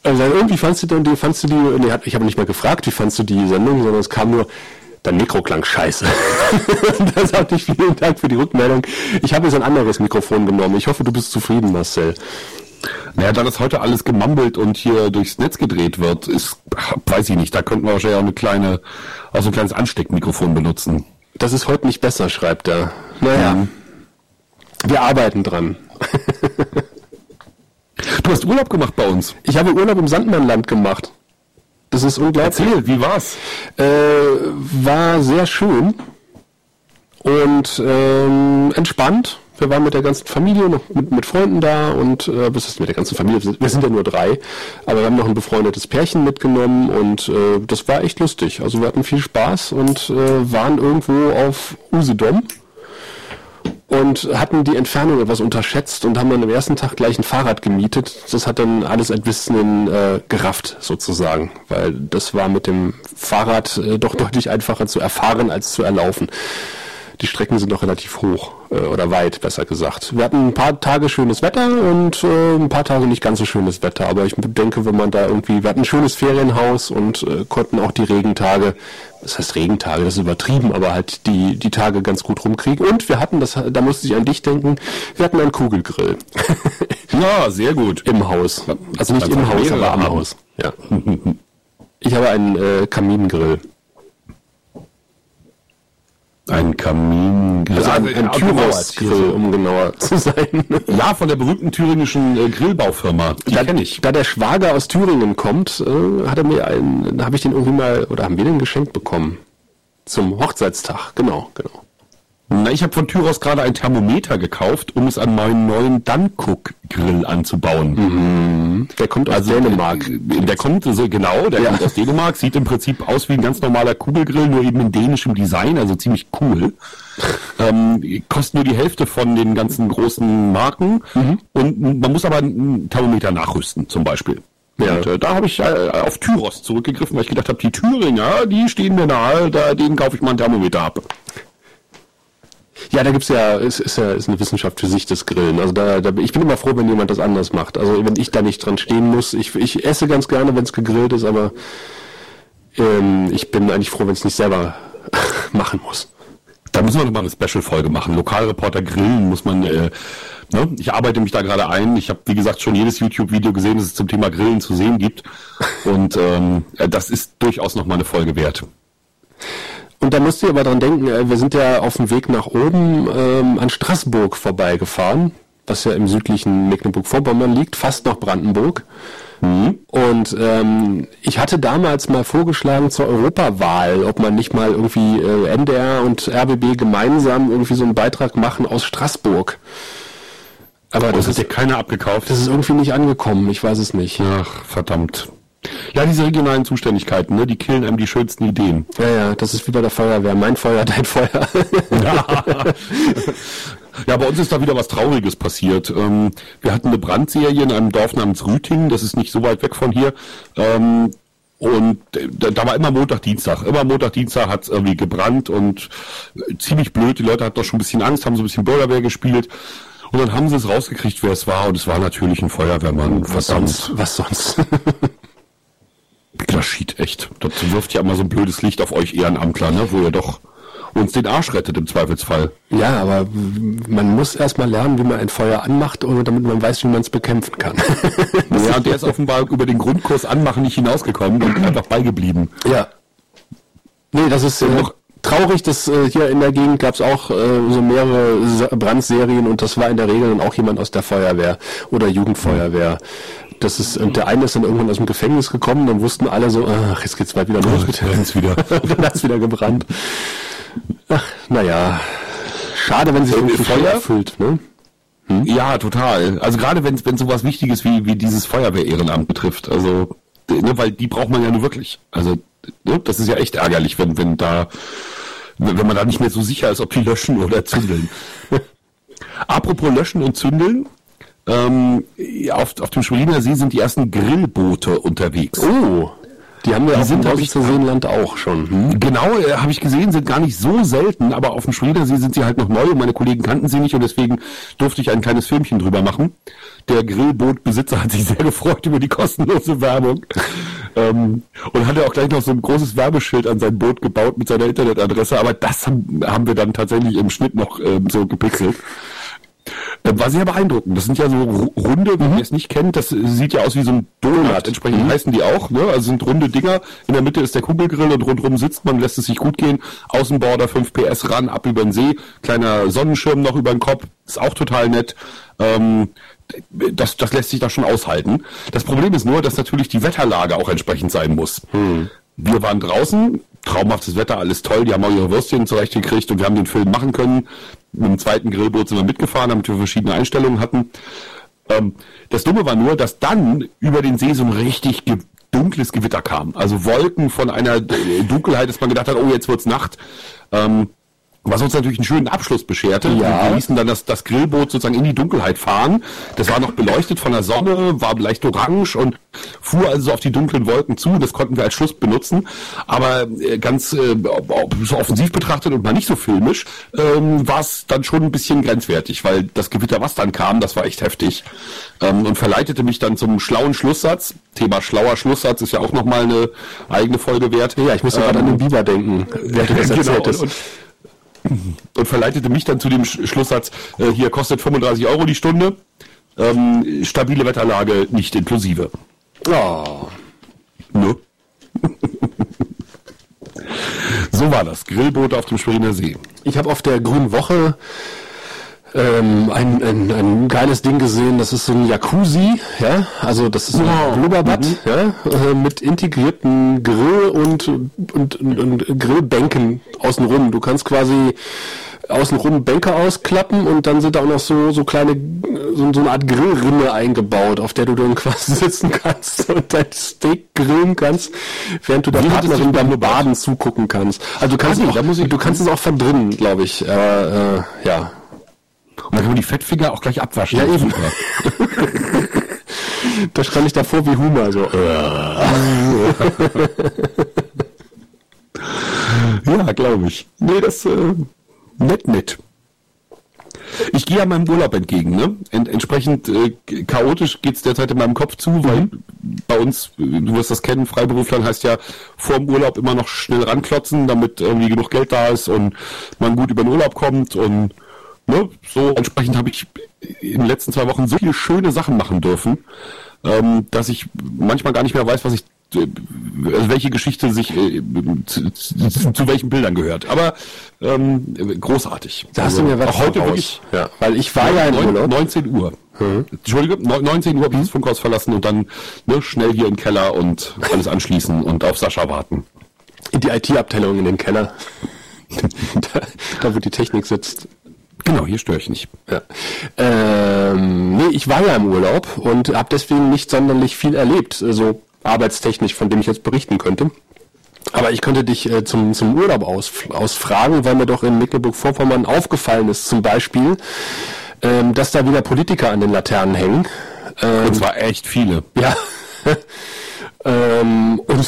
also irgendwie fandst du dann die, fandst du die, nee, ich habe nicht mal gefragt, wie fandst du die Sendung, sondern es kam nur, dein Mikro klang scheiße. da sagte ich vielen Dank für die Rückmeldung. Ich habe jetzt ein anderes Mikrofon genommen. Ich hoffe, du bist zufrieden, Marcel. Naja, da das heute alles gemumbelt und hier durchs Netz gedreht wird, ist, weiß ich nicht, da könnten wir wahrscheinlich auch eine kleine, auch so ein kleines Ansteckmikrofon benutzen. Das ist heute nicht besser, schreibt er. Naja. Mhm. Wir arbeiten dran. Du hast Urlaub gemacht bei uns. Ich habe Urlaub im Sandmannland gemacht. Das ist unglaublich. Erzähl, wie war's? Äh, war sehr schön und ähm, entspannt. Wir waren mit der ganzen Familie, noch mit, mit Freunden da und äh, was ist mit der ganzen Familie? Wir sind ja nur drei, aber wir haben noch ein befreundetes Pärchen mitgenommen und äh, das war echt lustig. Also wir hatten viel Spaß und äh, waren irgendwo auf Usedom und hatten die Entfernung etwas unterschätzt und haben dann am ersten Tag gleich ein Fahrrad gemietet. Das hat dann alles ein bisschen äh, gerafft sozusagen, weil das war mit dem Fahrrad äh, doch deutlich einfacher zu erfahren als zu erlaufen die Strecken sind noch relativ hoch äh, oder weit, besser gesagt. Wir hatten ein paar Tage schönes Wetter und äh, ein paar Tage nicht ganz so schönes Wetter. Aber ich denke, wenn man da irgendwie, wir hatten ein schönes Ferienhaus und äh, konnten auch die Regentage, das heißt Regentage, das ist übertrieben, aber halt die, die Tage ganz gut rumkriegen. Und wir hatten, das, da musste ich an dich denken, wir hatten einen Kugelgrill. ja, sehr gut. Im Haus. Also nicht im Haus, aber am Haus. Ja. Ich habe einen äh, Kamingrill. Ein Kamingrill. Also ein, ein Tyros-Grill, um genauer zu sein. Ja, von der berühmten thüringischen äh, Grillbaufirma. Die da, kenne ich. Da der Schwager aus Thüringen kommt, äh, hat er mir einen, habe ich den irgendwie mal, oder haben wir den geschenkt bekommen? Zum Hochzeitstag, genau, genau. Na, ich habe von Tyros gerade ein Thermometer gekauft, um es an meinen neuen Dunkuk-Grill anzubauen. Mhm. Der kommt aus also, Dänemark. Äh, der kommt so genau, der ja. kommt aus Dänemark, sieht im Prinzip aus wie ein ganz normaler Kugelgrill, nur eben in dänischem Design, also ziemlich cool. ähm, kostet nur die Hälfte von den ganzen großen Marken mhm. und man muss aber ein Thermometer nachrüsten, zum Beispiel. Ja. Und äh, da habe ich äh, auf Tyros zurückgegriffen, weil ich gedacht habe, die Thüringer, die stehen mir nahe, da, denen kaufe ich mal ein Thermometer ab. Ja, da gibt's ja, ist, ist ja ist eine Wissenschaft für sich, das Grillen. Also da, da ich bin immer froh, wenn jemand das anders macht. Also wenn ich da nicht dran stehen muss. Ich, ich esse ganz gerne, wenn es gegrillt ist, aber ähm, ich bin eigentlich froh, wenn es nicht selber machen muss. Da müssen wir nochmal eine Special-Folge machen. Lokalreporter grillen muss man. Äh, ne? Ich arbeite mich da gerade ein. Ich habe, wie gesagt, schon jedes YouTube-Video gesehen, das es zum Thema Grillen zu sehen gibt. Und ähm, das ist durchaus nochmal eine Folge wert. Und da musst du aber dran denken, äh, wir sind ja auf dem Weg nach oben ähm, an Straßburg vorbeigefahren, was ja im südlichen Mecklenburg-Vorpommern liegt, fast noch Brandenburg. Mhm. Und ähm, ich hatte damals mal vorgeschlagen zur Europawahl, ob man nicht mal irgendwie äh, NDR und RBB gemeinsam irgendwie so einen Beitrag machen aus Straßburg. Aber oh, das, das hat dir keiner abgekauft. Das ist irgendwie nicht angekommen, ich weiß es nicht. Ach, verdammt. Ja, diese regionalen Zuständigkeiten, ne, die killen einem die schönsten Ideen. Ja, ja, das ist wie bei der Feuerwehr. Mein Feuer, dein Feuer. ja. ja, bei uns ist da wieder was Trauriges passiert. Ähm, wir hatten eine Brandserie in einem Dorf namens Rüting, das ist nicht so weit weg von hier. Ähm, und da, war immer Montag, Dienstag. Immer Montag, Dienstag hat es irgendwie gebrannt und ziemlich blöd. Die Leute hatten doch schon ein bisschen Angst, haben so ein bisschen Bürgerwehr gespielt. Und dann haben sie es rausgekriegt, wer es war. Und es war natürlich ein Feuerwehrmann. Was sonst? Was sonst? Das schied echt. Das wirft ja immer so ein blödes Licht auf euch Ehrenamtler, ne? wo ihr doch uns den Arsch rettet im Zweifelsfall. Ja, aber man muss erstmal lernen, wie man ein Feuer anmacht, damit man weiß, wie man es bekämpfen kann. ja, und der ist offenbar über den Grundkurs anmachen nicht hinausgekommen und einfach beigeblieben. Ja. Nee, das ist äh, noch traurig, dass äh, hier in der Gegend gab es auch äh, so mehrere Brandserien und das war in der Regel dann auch jemand aus der Feuerwehr oder Jugendfeuerwehr. Das ist, und der eine ist dann irgendwann aus dem Gefängnis gekommen, dann wussten alle so, ach, jetzt geht's bald wieder los. Mit jetzt wieder. dann hat's wieder gebrannt. Ach, naja. Schade, wenn sich irgendwie Feuer erfüllt, ne? Hm? Ja, total. Also gerade wenn wenn sowas Wichtiges wie wie dieses Feuerwehr-Ehrenamt betrifft, also ne, weil die braucht man ja nur wirklich. Also ne, das ist ja echt ärgerlich, wenn wenn da wenn man da nicht mehr so sicher ist, ob die löschen oder zündeln. Apropos löschen und zündeln, ähm, auf, auf dem Schweriner See sind die ersten Grillboote unterwegs. Oh. Die haben wir die auf sind, dem Seenland auch schon. Hm? Genau, äh, habe ich gesehen, sind gar nicht so selten, aber auf dem Schweder See sind sie halt noch neu und meine Kollegen kannten sie nicht und deswegen durfte ich ein kleines Filmchen drüber machen. Der Grillbootbesitzer hat sich sehr gefreut über die kostenlose Werbung ähm, und hatte auch gleich noch so ein großes Werbeschild an sein Boot gebaut mit seiner Internetadresse, aber das haben, haben wir dann tatsächlich im Schnitt noch ähm, so gepixelt. Äh, war sehr beeindruckend. Das sind ja so runde, wenn mhm. ihr es nicht kennt, das sieht ja aus wie so ein Donut. Entsprechend mhm. heißen die auch, ne? Also sind runde Dinger. In der Mitte ist der Kugelgrill und rundherum sitzt man, lässt es sich gut gehen. Außenborder 5 PS ran, ab über den See, kleiner Sonnenschirm noch über den Kopf, ist auch total nett. Ähm, das, das lässt sich da schon aushalten. Das Problem ist nur, dass natürlich die Wetterlage auch entsprechend sein muss. Hm. Wir waren draußen, traumhaftes Wetter, alles toll, die haben auch ihre Würstchen zurechtgekriegt und wir haben den Film machen können. Mit dem zweiten Grillboot sind wir mitgefahren, damit wir verschiedene Einstellungen hatten. Ähm, das Dumme war nur, dass dann über den See so ein richtig ge dunkles Gewitter kam. Also Wolken von einer Dunkelheit, dass man gedacht hat, oh, jetzt wird's Nacht. Ähm, was uns natürlich einen schönen Abschluss bescherte. Ja. Wir ließen dann das, das Grillboot sozusagen in die Dunkelheit fahren. Das war noch beleuchtet von der Sonne, war leicht orange und fuhr also so auf die dunklen Wolken zu. Das konnten wir als Schluss benutzen. Aber äh, ganz äh, so offensiv betrachtet und mal nicht so filmisch, ähm, war es dann schon ein bisschen grenzwertig, weil das Gewitter, was dann kam, das war echt heftig. Ähm, und verleitete mich dann zum schlauen Schlusssatz. Thema schlauer Schlusssatz ist ja auch nochmal eine eigene Folge wert. Ja, ich muss ähm, gerade an den Biber denken, wer du das genau, erzählt hast. Und, verleitete mich dann zu dem Schlusssatz, äh, hier kostet 35 Euro die Stunde, ähm, stabile Wetterlage nicht inklusive. Oh. Ne? so war das. Grillboot auf dem Schweriner See. Ich habe auf der Grünen Woche ähm, ein, ein, ein geiles Ding gesehen, das ist so ein Jacuzzi, ja, also das ist ein wow. Blubberbad, mhm. ja, äh, mit integrierten Grill und, und, und, und Grillbänken außenrum. Du kannst quasi außenrum Bänke ausklappen und dann sind da auch noch so, so kleine, so, so eine Art Grillrinne eingebaut, auf der du dann quasi sitzen kannst und dein Steak grillen kannst, während du der Partnerin beim Baden zugucken kannst. Also du kannst, also, auch, du kannst es auch von drinnen, glaube ich, äh, äh, ja. Und dann kann man die Fettfinger auch gleich abwaschen. Ja, eben. da stand ich davor wie Humor, so. ja, glaube ich. Nee, das äh, nett, nett. Ich gehe ja meinem Urlaub entgegen. Ne? Ent entsprechend äh, chaotisch geht's derzeit in meinem Kopf zu, weil mhm. bei uns, du wirst das kennen, Freiberuflern heißt ja vor dem Urlaub immer noch schnell ranklotzen, damit irgendwie genug Geld da ist und man gut über den Urlaub kommt und ne, so entsprechend habe ich in den letzten zwei Wochen so viele schöne Sachen machen dürfen, ähm, dass ich manchmal gar nicht mehr weiß, was ich äh, also welche Geschichte sich äh, zu, zu, zu, welchen Bildern gehört. Aber ähm, großartig. Da hast also, du mir was heute wirklich, ja. weil ich war ja in 9, 19 Uhr. Hm. Entschuldige, 19 Uhr habe ich das Funkhaus verlassen und dann ne, schnell hier im Keller und alles anschließen und auf Sascha warten. In die IT-Abteilung in den Keller. da, da, wo die Technik sitzt. Genau, hier störe ich nicht. Ja. Ähm, nee, ich war ja im Urlaub und habe deswegen nicht sonderlich viel erlebt, so also arbeitstechnisch, von dem ich jetzt berichten könnte. Aber ich könnte dich äh, zum, zum Urlaub aus, ausfragen, weil mir doch in Mecklenburg-Vorpommern aufgefallen ist, zum Beispiel, ähm, dass da wieder Politiker an den Laternen hängen. Ähm, und zwar echt viele. Ja. ähm, und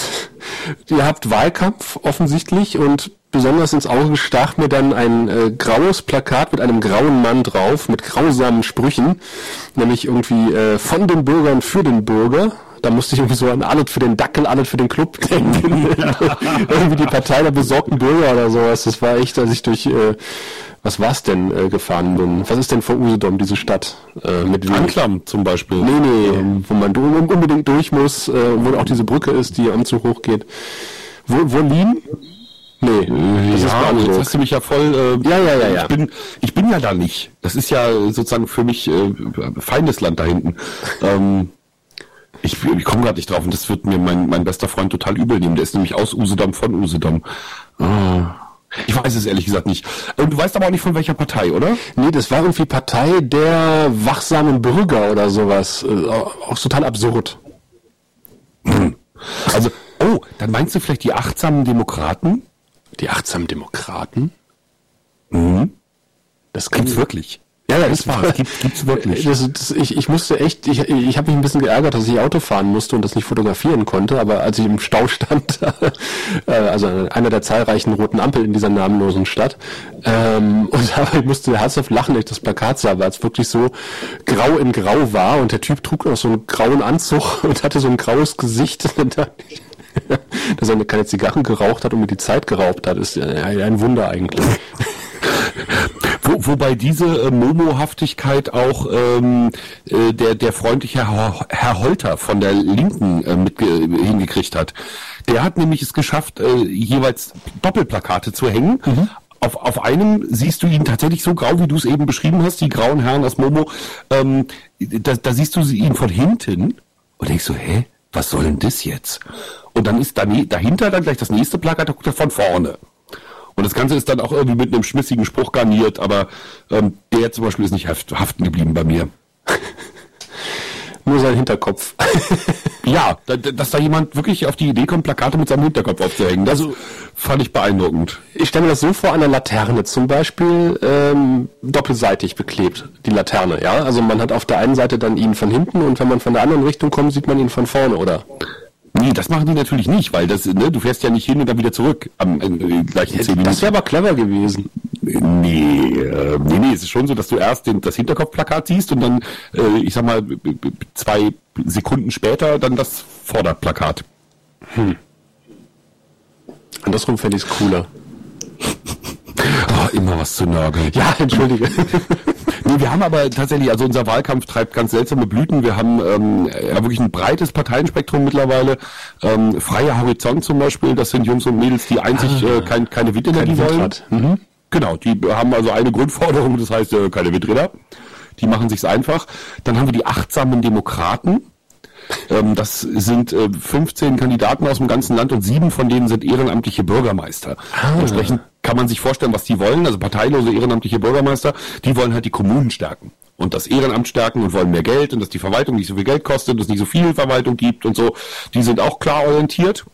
ihr habt Wahlkampf offensichtlich und besonders ins Auge stach mir dann ein äh, graues Plakat mit einem grauen Mann drauf, mit grausamen Sprüchen, nämlich irgendwie äh, von den Bürgern für den Bürger. Da musste ich irgendwie so an alles für den Dackel, alles für den Club denken. irgendwie die Partei der besorgten Bürger oder sowas. Das war echt, als ich durch, äh, was war's denn, äh, gefahren bin. Was ist denn vor Usedom, diese Stadt? Äh, mit Anklam zum Beispiel. Nee, nee, ähm, wo man unbedingt durch muss, äh, wo auch diese Brücke ist, die am Zug hochgeht. Wo, wo Lien? Nee, das ja, ist also jetzt hast du mich ja voll. Äh, ja, ja, ja, ja. Ich bin, ich bin ja da nicht. Das ist ja sozusagen für mich äh, Feindesland da hinten. ähm, ich, ich komme gerade nicht drauf und das wird mir mein, mein bester Freund total übel nehmen. Der ist nämlich aus Usedom von Usedom. Ah. Ich weiß es ehrlich gesagt nicht. Und du weißt aber auch nicht von welcher Partei, oder? Nee, das war irgendwie Partei der wachsamen Bürger oder sowas. Äh, auch total absurd. Hm. Also, oh, dann meinst du vielleicht die achtsamen Demokraten? Die achtsamen Demokraten? Mhm. Das gibt's wirklich. Ja, ja, das war. Das gibt, gibt's wirklich. Das, das, ich, ich musste echt, ich, ich habe mich ein bisschen geärgert, dass ich Auto fahren musste und das nicht fotografieren konnte, aber als ich im Stau stand, äh, also einer der zahlreichen roten Ampeln in dieser namenlosen Stadt, ähm, und aber ich musste herzhaft lachen, als ich das Plakat sah, weil es wirklich so grau in grau war und der Typ trug noch so einen grauen Anzug und hatte so ein graues Gesicht. dass er keine Zigarren geraucht hat und mir die Zeit geraubt hat, ist ein Wunder eigentlich. Wo, wobei diese äh, Momo-Haftigkeit auch ähm, äh, der, der freundliche Herr, Herr Holter von der Linken äh, mit hingekriegt hat. Der hat nämlich es geschafft, äh, jeweils Doppelplakate zu hängen. Mhm. Auf, auf einem siehst du ihn tatsächlich so grau, wie du es eben beschrieben hast, die grauen Herren aus Momo. Ähm, da, da siehst du ihn von hinten und denkst so, hä, was soll denn das jetzt? Und dann ist dahinter dann gleich das nächste Plakat, da guckt er von vorne. Und das Ganze ist dann auch irgendwie mit einem schmissigen Spruch garniert, aber ähm, der zum Beispiel ist nicht haften geblieben bei mir. Nur sein Hinterkopf. ja, da, dass da jemand wirklich auf die Idee kommt, Plakate mit seinem Hinterkopf aufzuhängen. Das also, fand ich beeindruckend. Ich stelle mir das so vor, an der Laterne zum Beispiel ähm, doppelseitig beklebt, die Laterne, ja? Also man hat auf der einen Seite dann ihn von hinten und wenn man von der anderen Richtung kommt, sieht man ihn von vorne, oder? Nee, das machen die natürlich nicht, weil das, ne, du fährst ja nicht hin und dann wieder zurück am äh, gleichen zehn Minuten. Das wäre aber clever gewesen. Nee, äh, nee, nee, es ist schon so, dass du erst den, das Hinterkopfplakat siehst und dann, äh, ich sag mal, zwei Sekunden später dann das Vorderplakat. Hm. Andersrum fände ich es cooler. oh, immer was zu nörgeln. Ja, entschuldige. Nee, wir haben aber tatsächlich, also unser Wahlkampf treibt ganz seltsame Blüten. Wir haben ähm, ja wirklich ein breites Parteienspektrum mittlerweile. Ähm, Freier Horizont zum Beispiel, das sind Jungs und Mädels, die einzig ah, äh, kein, keine Windenergie wollen. Mhm. Genau, die haben also eine Grundforderung, das heißt äh, keine Windräder. Die machen sich's einfach. Dann haben wir die achtsamen Demokraten. Ähm, das sind äh, 15 Kandidaten aus dem ganzen Land und sieben von denen sind ehrenamtliche Bürgermeister. Ah. Entsprechend kann man sich vorstellen, was die wollen. Also parteilose ehrenamtliche Bürgermeister, die wollen halt die Kommunen stärken und das Ehrenamt stärken und wollen mehr Geld und dass die Verwaltung nicht so viel Geld kostet, dass es nicht so viel Verwaltung gibt und so. Die sind auch klar orientiert.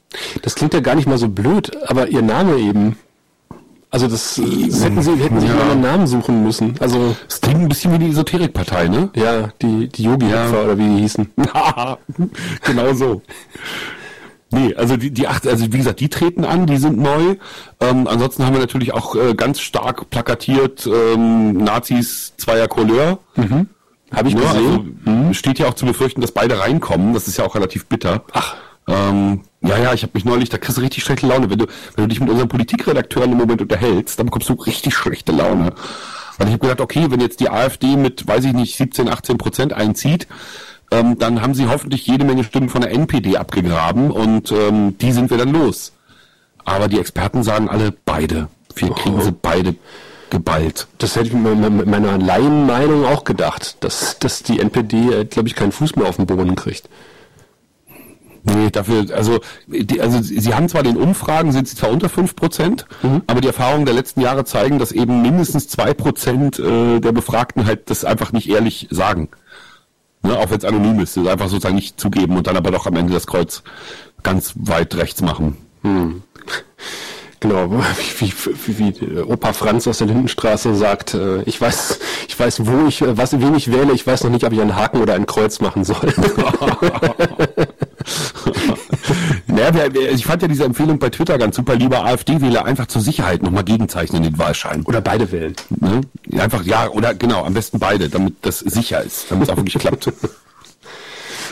Das klingt ja gar nicht mal so blöd, aber ihr Name eben. Also das, das hätten sie hätten ja. einen Namen suchen müssen. Also es klingt ein bisschen wie die Esoterikpartei, ne? Ja, die die Yogi ja. oder wie die hießen. genau so. Nee, also die, die acht, also wie gesagt, die treten an, die sind neu. Ähm, ansonsten haben wir natürlich auch äh, ganz stark plakatiert ähm, Nazis zweier Couleur. Mhm. Habe ich ja, gesehen. Also, mhm. Steht ja auch zu befürchten, dass beide reinkommen. Das ist ja auch relativ bitter. Ach. Ähm, ja, ja, ich habe mich neulich, da kriegst du richtig schlechte Laune. Wenn du, wenn du dich mit unseren Politikredakteuren im Moment unterhältst, dann bekommst du richtig schlechte Laune. Weil ich habe gedacht, okay, wenn jetzt die AfD mit, weiß ich nicht, 17, 18 Prozent einzieht, ähm, dann haben sie hoffentlich jede Menge Stimmen von der NPD abgegraben und ähm, die sind wir dann los. Aber die Experten sagen alle beide. Wir kriegen oh. sie beide geballt. Das hätte ich mit meiner Laienmeinung auch gedacht, dass, dass die NPD, äh, glaube ich, keinen Fuß mehr auf den Boden kriegt. Nee, dafür, also, die, also sie haben zwar den Umfragen, sind sie zwar unter 5 Prozent, mhm. aber die Erfahrungen der letzten Jahre zeigen, dass eben mindestens 2 Prozent äh, der Befragten halt das einfach nicht ehrlich sagen. Ne, auch wenn es anonym ist, einfach sozusagen nicht zugeben und dann aber doch am Ende das Kreuz ganz weit rechts machen. Hm. Genau, wie, wie, wie, Opa Franz aus der Lindenstraße sagt, äh, ich weiß, ich weiß, wo ich, äh, was, wen ich wähle, ich weiß noch nicht, ob ich einen Haken oder ein Kreuz machen soll. naja, ja, ich fand ja diese Empfehlung bei Twitter ganz super, lieber AfD-Wähler einfach zur Sicherheit nochmal gegenzeichnen in den Wahlschein. Oder beide wählen. Ne? Einfach, ja, oder genau, am besten beide, damit das sicher ist, damit es auch wirklich klappt.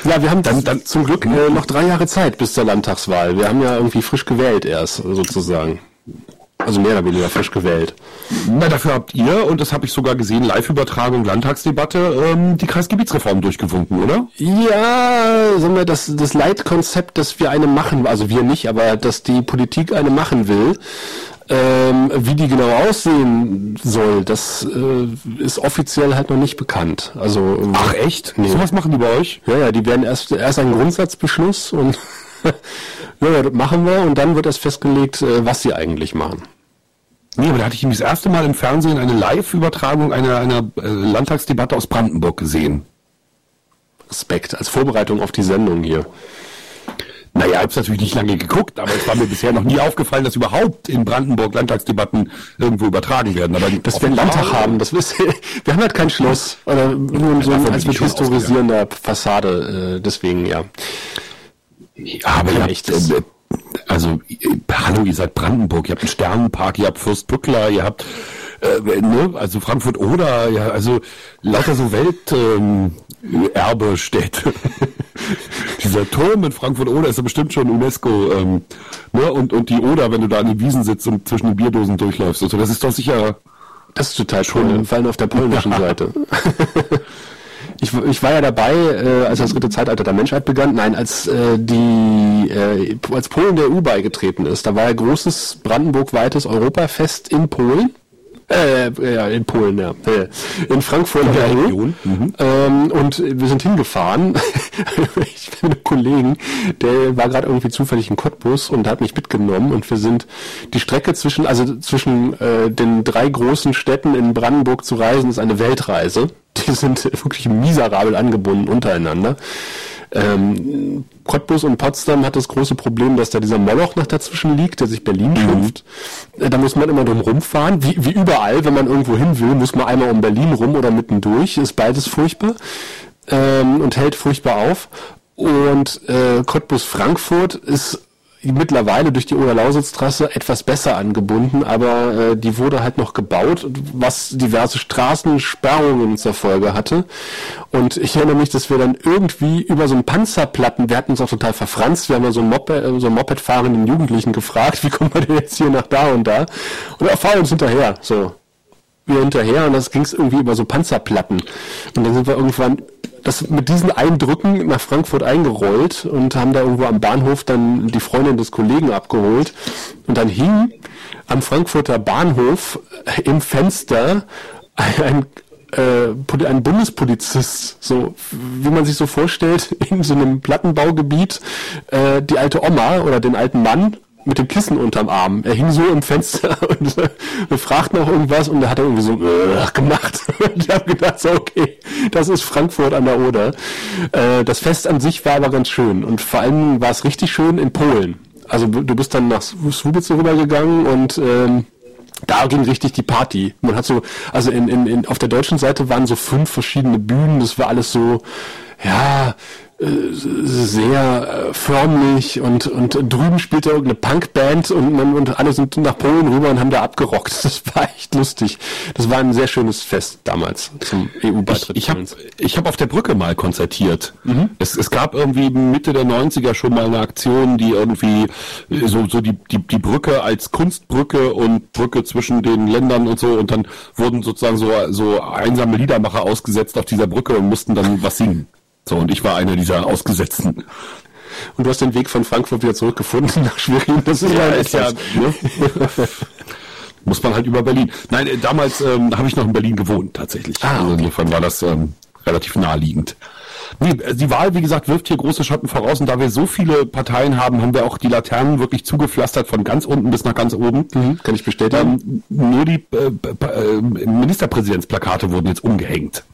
Ja, wir haben dann, dann zum Glück äh, noch drei Jahre Zeit bis zur Landtagswahl. Wir haben ja irgendwie frisch gewählt erst, sozusagen. Also mehr oder weniger frisch gewählt. Na, dafür habt ihr, und das habe ich sogar gesehen, Live-Übertragung, Landtagsdebatte, ähm, die Kreisgebietsreform durchgewunken, oder? Ja, sagen wir, das, das Leitkonzept, dass wir eine machen, also wir nicht, aber dass die Politik eine machen will, ähm, wie die genau aussehen soll, das äh, ist offiziell halt noch nicht bekannt. Also Ach echt? Nee. So was machen die bei euch? Ja, ja, die werden erst erst einen Grundsatzbeschluss und ja, das machen wir und dann wird erst festgelegt, äh, was sie eigentlich machen. Nee, aber da hatte ich das erste Mal im Fernsehen eine Live-Übertragung einer, einer äh, Landtagsdebatte aus Brandenburg gesehen. Respekt, als Vorbereitung auf die Sendung hier. Naja, ich habe es natürlich nicht lange geguckt, aber es war mir bisher noch nie aufgefallen, dass überhaupt in Brandenburg Landtagsdebatten irgendwo übertragen werden. Aber dass wir einen Landtag haben, das wisst ihr. Wir haben halt kein Schloss. Oder nur so als mit historisierender Fassade. Äh, deswegen, ja. Ja aber ja, echt. Äh, also, äh, hallo, ihr seid Brandenburg, ihr habt einen Sternenpark, ihr habt Fürstbückler, ihr habt äh, ne, also Frankfurt oder ja, also lauter so Welterbestädte. Ähm, Dieser Turm in Frankfurt Oder ist ja bestimmt schon UNESCO. Ähm, ne? und, und die Oder, wenn du da an den Wiesen sitzt und zwischen den Bierdosen durchläufst. Also das ist doch sicher. Das ist total schön. Vor allem auf der polnischen Seite. Ich, ich, war ja dabei, äh, als das dritte Zeitalter der Menschheit begann. Nein, als äh, die äh, als Polen der EU beigetreten ist. Da war ja großes brandenburg-weites Europafest in Polen. Äh, ja, in Polen, ja. In Frankfurt in der Region. Mhm. Ähm, und wir sind hingefahren. ich bin mit einem Kollegen, der war gerade irgendwie zufällig in Cottbus und hat mich mitgenommen und wir sind die Strecke zwischen, also zwischen äh, den drei großen Städten in Brandenburg zu reisen, ist eine Weltreise. Die sind wirklich miserabel angebunden untereinander. Ähm, Cottbus und Potsdam hat das große Problem, dass da dieser Moloch noch dazwischen liegt, der sich Berlin mhm. schimpft. Äh, da muss man immer drum rumfahren. Wie, wie überall, wenn man irgendwo hin will, muss man einmal um Berlin rum oder mittendurch. Ist beides furchtbar ähm, und hält furchtbar auf. Und äh, Cottbus Frankfurt ist mittlerweile durch die Oder-Lausitz-Trasse etwas besser angebunden, aber äh, die wurde halt noch gebaut, was diverse Straßensperrungen zur Folge hatte. Und ich erinnere mich, dass wir dann irgendwie über so einen Panzerplatten, wir hatten uns auch total verfranst, wir haben ja so einen, Moped, äh, so einen Moped-fahrenden Jugendlichen gefragt, wie kommen wir denn jetzt hier nach da und da? Und er fahr uns hinterher, so. Wir hinterher und das ging es irgendwie über so Panzerplatten. Und dann sind wir irgendwann das mit diesen Eindrücken nach Frankfurt eingerollt und haben da irgendwo am Bahnhof dann die Freundin des Kollegen abgeholt. Und dann hing am Frankfurter Bahnhof im Fenster ein, äh, ein Bundespolizist, so wie man sich so vorstellt, in so einem Plattenbaugebiet, äh, die alte Oma oder den alten Mann mit dem Kissen unterm Arm. Er hing so im Fenster und äh, wir fragten auch irgendwas und er hat irgendwie so äh, gemacht. Und ich habe gedacht, so, okay, das ist Frankfurt an der Oder. Äh, das Fest an sich war aber ganz schön und vor allem war es richtig schön in Polen. Also du bist dann nach Słubice rübergegangen und ähm, da ging richtig die Party. Man hat so, also in, in, in, auf der deutschen Seite waren so fünf verschiedene Bühnen, das war alles so, ja, sehr äh, förmlich und, und drüben spielte irgendeine Punkband und, und alle sind nach Polen rüber und haben da abgerockt. Das war echt lustig. Das war ein sehr schönes Fest damals zum EU-Beitritt. Ich, ich habe ich hab auf der Brücke mal konzertiert. Mhm. Es, es gab irgendwie Mitte der 90er schon mal eine Aktion, die irgendwie so, so die, die, die Brücke als Kunstbrücke und Brücke zwischen den Ländern und so und dann wurden sozusagen so, so einsame Liedermacher ausgesetzt auf dieser Brücke und mussten dann was singen. So, und ich war einer dieser Ausgesetzten. Und du hast den Weg von Frankfurt wieder zurückgefunden nach Schwerin. Das ist ja, ist ja ne? muss man halt über Berlin. Nein, äh, damals ähm, habe ich noch in Berlin gewohnt tatsächlich. Ah, also insofern war das ähm, relativ naheliegend. Nee, äh, die Wahl, wie gesagt, wirft hier große Schatten voraus und da wir so viele Parteien haben, haben wir auch die Laternen wirklich zugepflastert von ganz unten bis nach ganz oben. Mhm, kann ich bestätigen. Ähm, nur die äh, äh, Ministerpräsidentsplakate wurden jetzt umgehängt.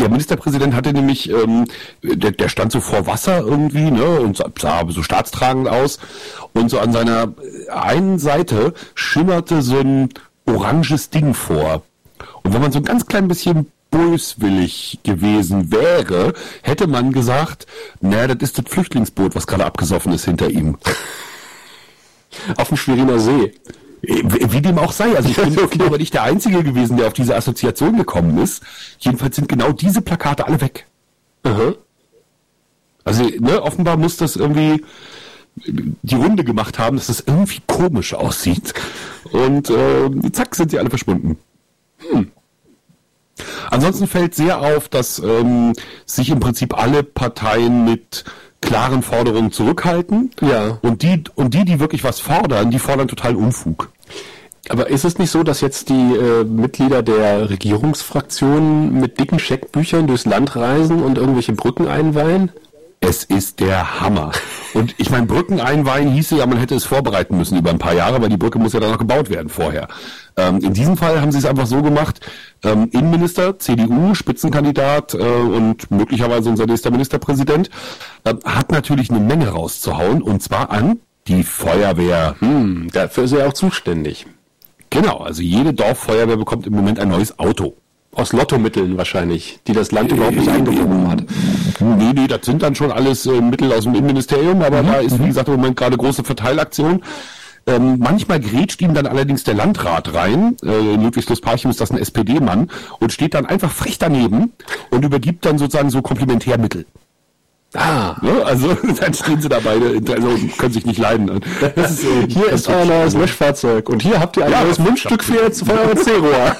Der Ministerpräsident hatte nämlich, ähm, der, der stand so vor Wasser irgendwie, ne, und sah so staatstragend aus. Und so an seiner einen Seite schimmerte so ein oranges Ding vor. Und wenn man so ein ganz klein bisschen böswillig gewesen wäre, hätte man gesagt, naja, das ist das Flüchtlingsboot, was gerade abgesoffen ist hinter ihm. Auf dem Schweriner See. Äh, wie dem auch sei. Also ich bin okay. aber nicht der Einzige gewesen, der auf diese Assoziation gekommen ist. Jedenfalls sind genau diese Plakate alle weg. Aha. Also ne, offenbar muss das irgendwie die Runde gemacht haben, dass das irgendwie komisch aussieht. Und äh, zack, sind sie alle verschwunden. Hm. Ansonsten fällt sehr auf, dass ähm, sich im Prinzip alle Parteien mit klaren Forderungen zurückhalten. Ja. Und die, und die, die wirklich was fordern, die fordern total Unfug. Aber ist es nicht so, dass jetzt die äh, Mitglieder der Regierungsfraktionen mit dicken Scheckbüchern durchs Land reisen und irgendwelche Brücken einweihen? Es ist der Hammer. Und ich meine, Brücken einweihen hieße ja, man hätte es vorbereiten müssen über ein paar Jahre, weil die Brücke muss ja dann noch gebaut werden vorher. Ähm, in diesem Fall haben sie es einfach so gemacht, ähm, Innenminister, CDU, Spitzenkandidat äh, und möglicherweise unser nächster Ministerpräsident, äh, hat natürlich eine Menge rauszuhauen und zwar an die Feuerwehr. Hm, dafür ist er auch zuständig. Genau, also jede Dorffeuerwehr bekommt im Moment ein neues Auto. Aus Lottomitteln wahrscheinlich, die das Land überhaupt nicht eingeworben hat. Nee, nee, das sind dann schon alles äh, Mittel aus dem Innenministerium, aber mhm. da ist, wie gesagt, im Moment gerade große Verteilaktion. Ähm, manchmal grätscht ihm dann allerdings der Landrat rein, äh, Ludwig Parchim ist das ein SPD-Mann, und steht dann einfach frech daneben und übergibt dann sozusagen so Komplementärmittel. Ah. Ne? Also dann stehen sie da beide, also können sich nicht leiden. Ist, äh, hier ist euer neues Löschfahrzeug und hier habt ihr ein ja, neues Mundstück für, jetzt, für euer C-Rohr.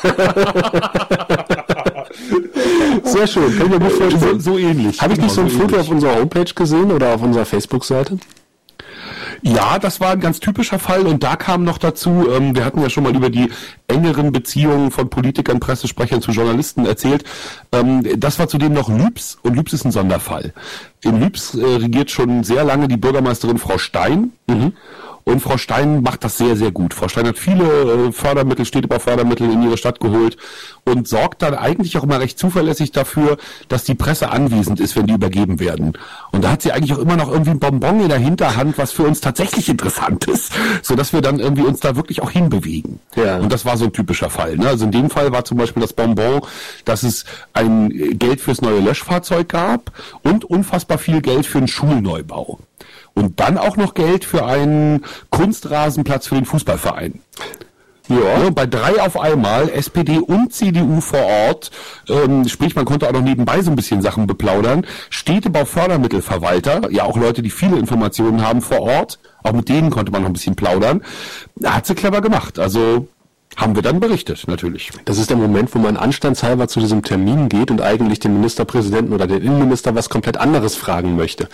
Sehr schön, kann ich mir gut vorstellen. So, so ähnlich. Habe ich nicht so ein genau, so Foto ähnlich. auf unserer Homepage gesehen oder auf unserer Facebook-Seite? Ja, das war ein ganz typischer Fall und da kam noch dazu, ähm, wir hatten ja schon mal über die engeren Beziehungen von Politikern, Pressesprechern zu Journalisten erzählt. Ähm, das war zudem noch Lübs und Lübs ist ein Sonderfall. In Lübs äh, regiert schon sehr lange die Bürgermeisterin Frau Stein. Mhm. Und Frau Stein macht das sehr, sehr gut. Frau Stein hat viele äh, Fördermittel, Städtebaufördermittel in ihre Stadt geholt und sorgt dann eigentlich auch immer recht zuverlässig dafür, dass die Presse anwesend ist, wenn die übergeben werden. Und da hat sie eigentlich auch immer noch irgendwie ein Bonbon in der Hinterhand, was für uns tatsächlich interessant ist, so dass wir dann irgendwie uns da wirklich auch hinbewegen. Ja. Und das war so ein typischer Fall. Ne? Also in dem Fall war zum Beispiel das Bonbon, dass es ein Geld fürs neue Löschfahrzeug gab und unfassbar viel Geld für einen Schulneubau und dann auch noch Geld für einen Kunstrasenplatz für den Fußballverein. Ja. ja. bei drei auf einmal, SPD und CDU vor Ort, ähm, sprich, man konnte auch noch nebenbei so ein bisschen Sachen beplaudern. Städtebaufördermittelverwalter, ja auch Leute, die viele Informationen haben vor Ort, auch mit denen konnte man noch ein bisschen plaudern. Hat sie clever gemacht. Also haben wir dann berichtet, natürlich. Das ist der Moment, wo man anstandshalber zu diesem Termin geht und eigentlich den Ministerpräsidenten oder den Innenminister was komplett anderes fragen möchte.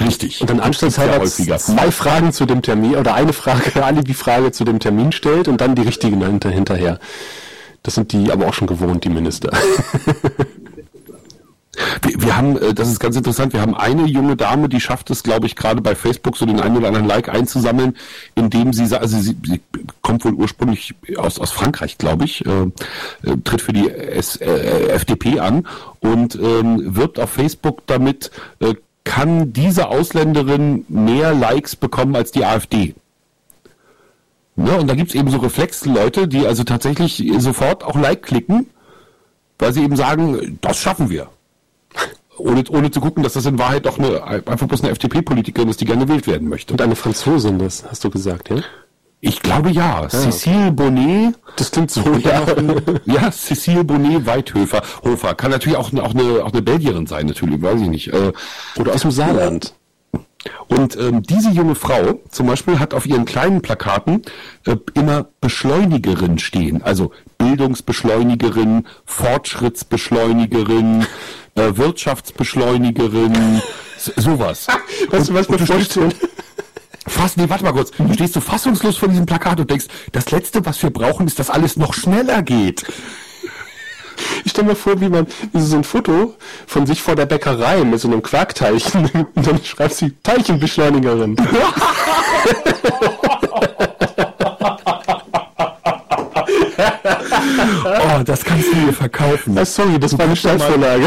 Richtig. Und dann anstandshalber zwei Fragen zu dem Termin oder eine Frage, Alibi-Frage zu dem Termin stellt und dann die richtigen hinterher. Das sind die aber auch schon gewohnt, die Minister. Wir, wir, haben, äh, das ist ganz interessant, wir haben eine junge Dame, die schafft es, glaube ich, gerade bei Facebook so den einen oder anderen Like einzusammeln, indem sie, also sie, sie kommt wohl ursprünglich aus, aus Frankreich, glaube ich, äh, äh, tritt für die S, äh, FDP an und ähm, wirbt auf Facebook damit, äh, kann diese Ausländerin mehr Likes bekommen als die AfD. Ne? Und da gibt es eben so Reflexleute, die also tatsächlich sofort auch Like klicken, weil sie eben sagen, das schaffen wir. Ohne, ohne zu gucken, dass das in Wahrheit doch eine, einfach bloß eine FDP-Politikerin ist, die gerne gewählt werden möchte. Und eine Franzosin, das hast du gesagt, ja? Ich glaube ja. ja. Cécile Bonnet. Das klingt so. Ja, ja Cécile Bonnet Weithöfer. Hofer. Kann natürlich auch, auch, eine, auch eine Belgierin sein, natürlich, weiß ich nicht. Äh, Oder aus dem Saarland. Und ähm, diese junge Frau zum Beispiel hat auf ihren kleinen Plakaten äh, immer Beschleunigerin stehen. Also Bildungsbeschleunigerin, Fortschrittsbeschleunigerin, äh, Wirtschaftsbeschleunigerin, sowas. Weißt du, was mir vorstellen? Fass, nee, warte mal kurz. Du stehst so fassungslos vor diesem Plakat und denkst, das Letzte, was wir brauchen, ist, dass alles noch schneller geht. Ich stelle mir vor, wie man so ein Foto von sich vor der Bäckerei mit so einem Quarkteilchen und dann schreibt sie Teilchenbeschleunigerin. oh, das kannst du mir verkaufen. Ah, sorry, das du war eine Steilvorlage.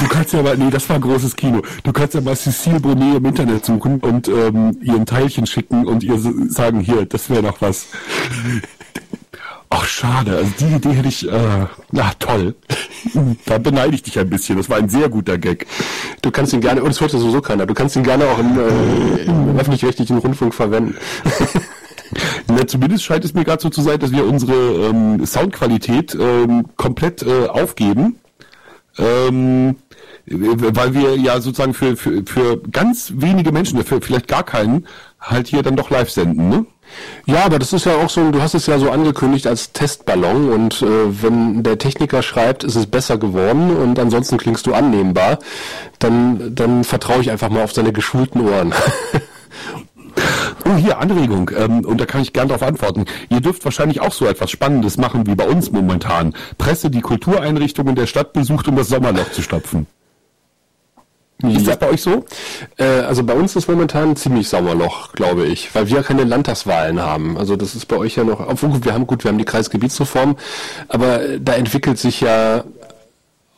Du kannst ja mal, nee, das war großes Kino. Du kannst ja mal Cecile Bonnet im Internet suchen und ähm, ihr ein Teilchen schicken und ihr sagen, hier, das wäre doch was. Ach, schade. Also die Idee hätte ich, äh, na toll. da beneide ich dich ein bisschen. Das war ein sehr guter Gag. Du kannst ihn gerne, und es hört sowieso keiner, du kannst ihn gerne auch im, äh, im öffentlich-rechtlichen Rundfunk verwenden. Na, zumindest scheint es mir gerade so zu sein, dass wir unsere ähm, Soundqualität ähm, komplett äh, aufgeben. Ähm, weil wir ja sozusagen für, für, für ganz wenige Menschen, für vielleicht gar keinen, halt hier dann doch live senden, ne? Ja, aber das ist ja auch so, du hast es ja so angekündigt als Testballon und äh, wenn der Techniker schreibt, ist es besser geworden und ansonsten klingst du annehmbar, dann, dann vertraue ich einfach mal auf seine geschulten Ohren. Oh, hier Anregung. Ähm, und da kann ich gern darauf antworten. Ihr dürft wahrscheinlich auch so etwas Spannendes machen wie bei uns momentan. Presse die Kultureinrichtungen der Stadt besucht, um das Sommerloch zu stopfen. Ist das bei euch so? Äh, also bei uns ist momentan ziemlich Sommerloch, glaube ich, weil wir ja keine Landtagswahlen haben. Also das ist bei euch ja noch, obwohl wir haben gut, wir haben die Kreisgebietsreform, aber da entwickelt sich ja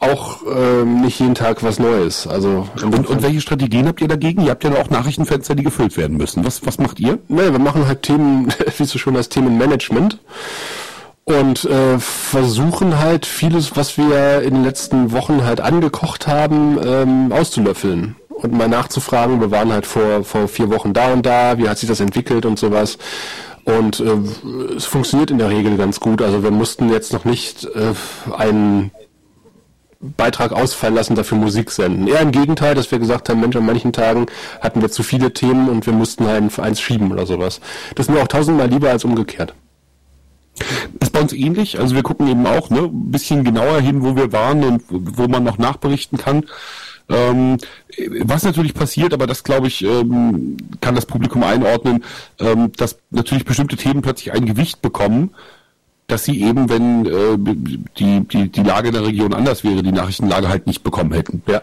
auch ähm, nicht jeden Tag was Neues. Also und, und welche Strategien habt ihr dagegen? Ihr habt ja auch Nachrichtenfenster, die gefüllt werden müssen. Was, was macht ihr? Naja, wir machen halt Themen, wie du schon das Themenmanagement und äh, versuchen halt vieles, was wir in den letzten Wochen halt angekocht haben, ähm, auszulöffeln und mal nachzufragen. Wir waren halt vor vor vier Wochen da und da, wie hat sich das entwickelt und sowas. Und äh, es funktioniert in der Regel ganz gut. Also wir mussten jetzt noch nicht äh, einen Beitrag ausfallen lassen, dafür Musik senden. Eher im Gegenteil, dass wir gesagt haben, Mensch, an manchen Tagen hatten wir zu viele Themen und wir mussten halt eins schieben oder sowas. Das ist mir auch tausendmal lieber als umgekehrt. Ist bei uns ähnlich. Also wir gucken eben auch ne, ein bisschen genauer hin, wo wir waren und wo man noch nachberichten kann. Ähm, was natürlich passiert, aber das glaube ich, ähm, kann das Publikum einordnen, ähm, dass natürlich bestimmte Themen plötzlich ein Gewicht bekommen, dass sie eben, wenn äh, die, die, die Lage in der Region anders wäre, die Nachrichtenlage halt nicht bekommen hätten. Ja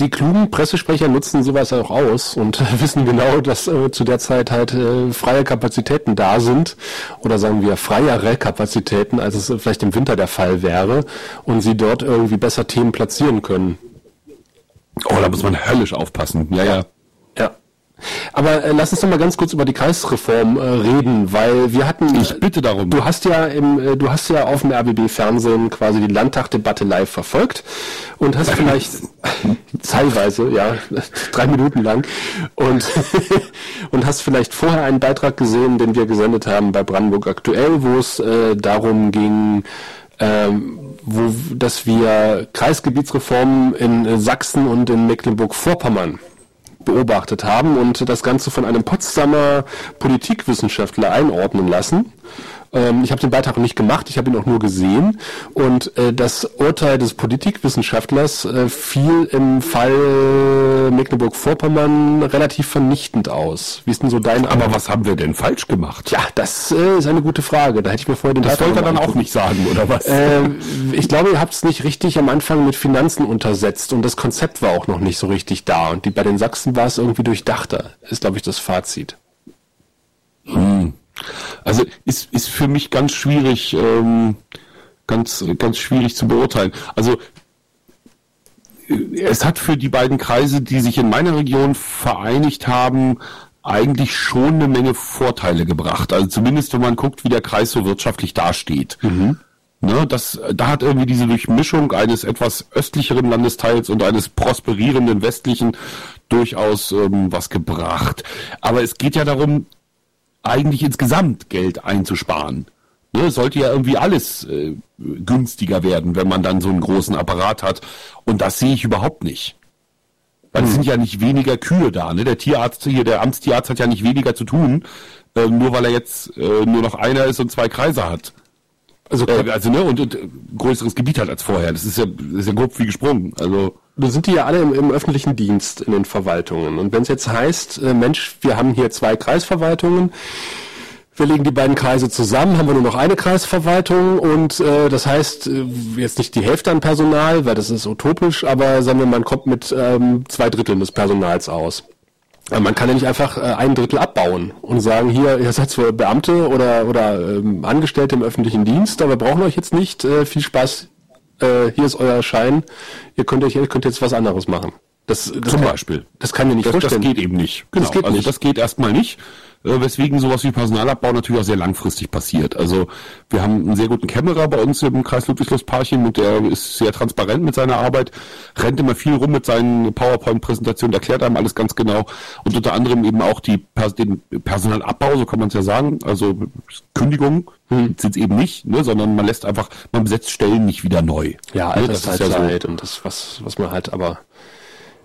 die klugen Pressesprecher nutzen sowas auch aus und wissen genau, dass äh, zu der Zeit halt äh, freie Kapazitäten da sind oder sagen wir freiere Kapazitäten, als es vielleicht im Winter der Fall wäre und sie dort irgendwie besser Themen platzieren können. Oh, da muss man höllisch aufpassen. Ja, ja. Aber äh, lass uns doch mal ganz kurz über die Kreisreform äh, reden, weil wir hatten. Ich bitte darum. Du hast ja im, äh, du hast ja auf dem RBB-Fernsehen quasi die Landtagdebatte live verfolgt und hast vielleicht teilweise, ja, drei Minuten lang und und hast vielleicht vorher einen Beitrag gesehen, den wir gesendet haben bei Brandenburg aktuell, wo es äh, darum ging. Ähm, wo, dass wir Kreisgebietsreformen in Sachsen und in Mecklenburg-Vorpommern beobachtet haben und das Ganze von einem Potsdamer Politikwissenschaftler einordnen lassen. Ähm, ich habe den Beitrag nicht gemacht, ich habe ihn auch nur gesehen. Und äh, das Urteil des Politikwissenschaftlers äh, fiel im Fall Mecklenburg-Vorpommern relativ vernichtend aus. Wie ist denn so dein Aber was haben wir denn falsch gemacht? Ja, das äh, ist eine gute Frage. Da hätte ich mir vorher den Das wollte er dann auch nicht sagen, oder was? Äh, ich glaube, ihr habt es nicht richtig am Anfang mit Finanzen untersetzt und das Konzept war auch noch nicht so richtig da. Und die, bei den Sachsen war es irgendwie durchdachter, ist, glaube ich, das Fazit. Hm. Also ist, ist für mich ganz schwierig, ähm, ganz, ganz schwierig zu beurteilen. Also äh, es hat für die beiden Kreise, die sich in meiner Region vereinigt haben, eigentlich schon eine Menge Vorteile gebracht. Also zumindest, wenn man guckt, wie der Kreis so wirtschaftlich dasteht. Mhm. Ne, das, da hat irgendwie diese Durchmischung eines etwas östlicheren Landesteils und eines prosperierenden westlichen durchaus ähm, was gebracht. Aber es geht ja darum, eigentlich insgesamt Geld einzusparen. Ne, sollte ja irgendwie alles äh, günstiger werden, wenn man dann so einen großen Apparat hat. Und das sehe ich überhaupt nicht. Weil es hm. sind ja nicht weniger Kühe da. Ne? Der Tierarzt hier, der Amtstierarzt hat ja nicht weniger zu tun, äh, nur weil er jetzt äh, nur noch einer ist und zwei Kreise hat. Also, äh, also ne, und, und größeres Gebiet hat als vorher. Das ist ja, das ist ja grob wie gesprungen. Also sind die ja alle im, im öffentlichen Dienst in den Verwaltungen. Und wenn es jetzt heißt, äh, Mensch, wir haben hier zwei Kreisverwaltungen, wir legen die beiden Kreise zusammen, haben wir nur noch eine Kreisverwaltung und äh, das heißt äh, jetzt nicht die Hälfte an Personal, weil das ist utopisch, aber sagen wir, man kommt mit ähm, zwei Dritteln des Personals aus. Man kann ja nicht einfach äh, ein Drittel abbauen und sagen, hier, ihr seid zwar Beamte oder, oder ähm, Angestellte im öffentlichen Dienst, aber wir brauchen euch jetzt nicht. Äh, viel Spaß, äh, hier ist euer Schein, ihr könnt, euch, könnt jetzt was anderes machen. Das, das Zum kann, Beispiel. Das kann ja nicht das, vorstellen. Das geht eben nicht. Genau. Das geht also nicht. das geht erstmal nicht. Äh, weswegen sowas wie Personalabbau natürlich auch sehr langfristig passiert. Also wir haben einen sehr guten Kämmerer bei uns im Kreis Ludwigslust-Parchim und der ist sehr transparent mit seiner Arbeit, rennt immer viel rum mit seinen PowerPoint-Präsentationen, erklärt einem alles ganz genau und unter anderem eben auch die, den Personalabbau, so kann man es ja sagen, also Kündigung hm. sind es eben nicht, ne, sondern man lässt einfach, man besetzt Stellen nicht wieder neu. Ja, ne, das, ist ja so. und das, was, was man halt aber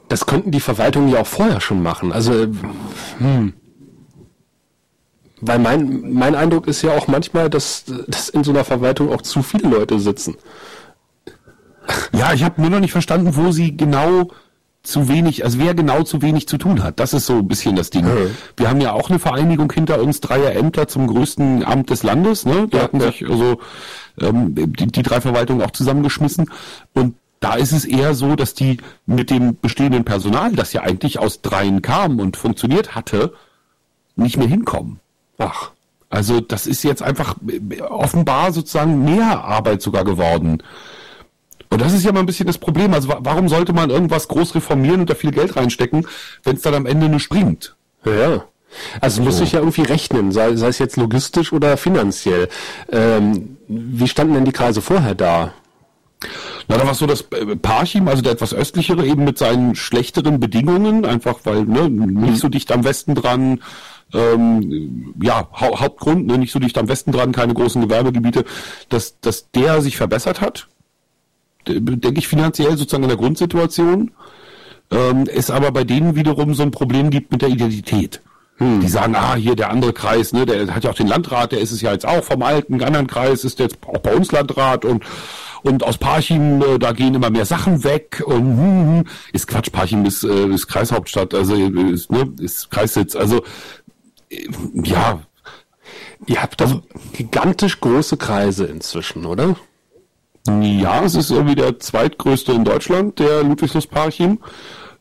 das könnten die Verwaltungen ja auch vorher schon machen. Also, hm. Weil mein, mein Eindruck ist ja auch manchmal, dass, dass in so einer Verwaltung auch zu viele Leute sitzen. Ja, ich habe nur noch nicht verstanden, wo sie genau zu wenig, also wer genau zu wenig zu tun hat. Das ist so ein bisschen das Ding. Mhm. Wir haben ja auch eine Vereinigung hinter uns, dreier Ämter zum größten Amt des Landes. Ne? Die ja, hatten ja. sich also ähm, die, die drei Verwaltungen auch zusammengeschmissen. Und da ist es eher so, dass die mit dem bestehenden Personal, das ja eigentlich aus dreien kam und funktioniert hatte, nicht mehr hinkommen. Ach. Also das ist jetzt einfach offenbar sozusagen mehr Arbeit sogar geworden. Und das ist ja mal ein bisschen das Problem. Also warum sollte man irgendwas groß reformieren und da viel Geld reinstecken, wenn es dann am Ende nur springt? Ja. Also so. muss sich ja irgendwie rechnen, sei, sei, es jetzt logistisch oder finanziell. Ähm, wie standen denn die Kreise vorher da? Na, da war so das äh, Parchim, also der etwas östlichere, eben mit seinen schlechteren Bedingungen, einfach weil ne, nicht so dicht am Westen dran, ähm, ja, ha Hauptgrund, ne, nicht so dicht am Westen dran, keine großen Gewerbegebiete, dass, dass der sich verbessert hat, denke ich finanziell sozusagen in der Grundsituation, ähm, es aber bei denen wiederum so ein Problem gibt mit der Identität. Hm. Die sagen, ah, hier der andere Kreis, ne, der hat ja auch den Landrat, der ist es ja jetzt auch vom alten anderen Kreis, ist jetzt auch bei uns Landrat und und aus Parchim, äh, da gehen immer mehr Sachen weg und hm, hm, ist Quatsch, Parchim ist, äh, ist Kreishauptstadt, also ist, ne, ist Kreissitz, also äh, ja. Ihr habt doch gigantisch große Kreise inzwischen, oder? Ja, es ist irgendwie der zweitgrößte in Deutschland, der Ludwigslust-Parchim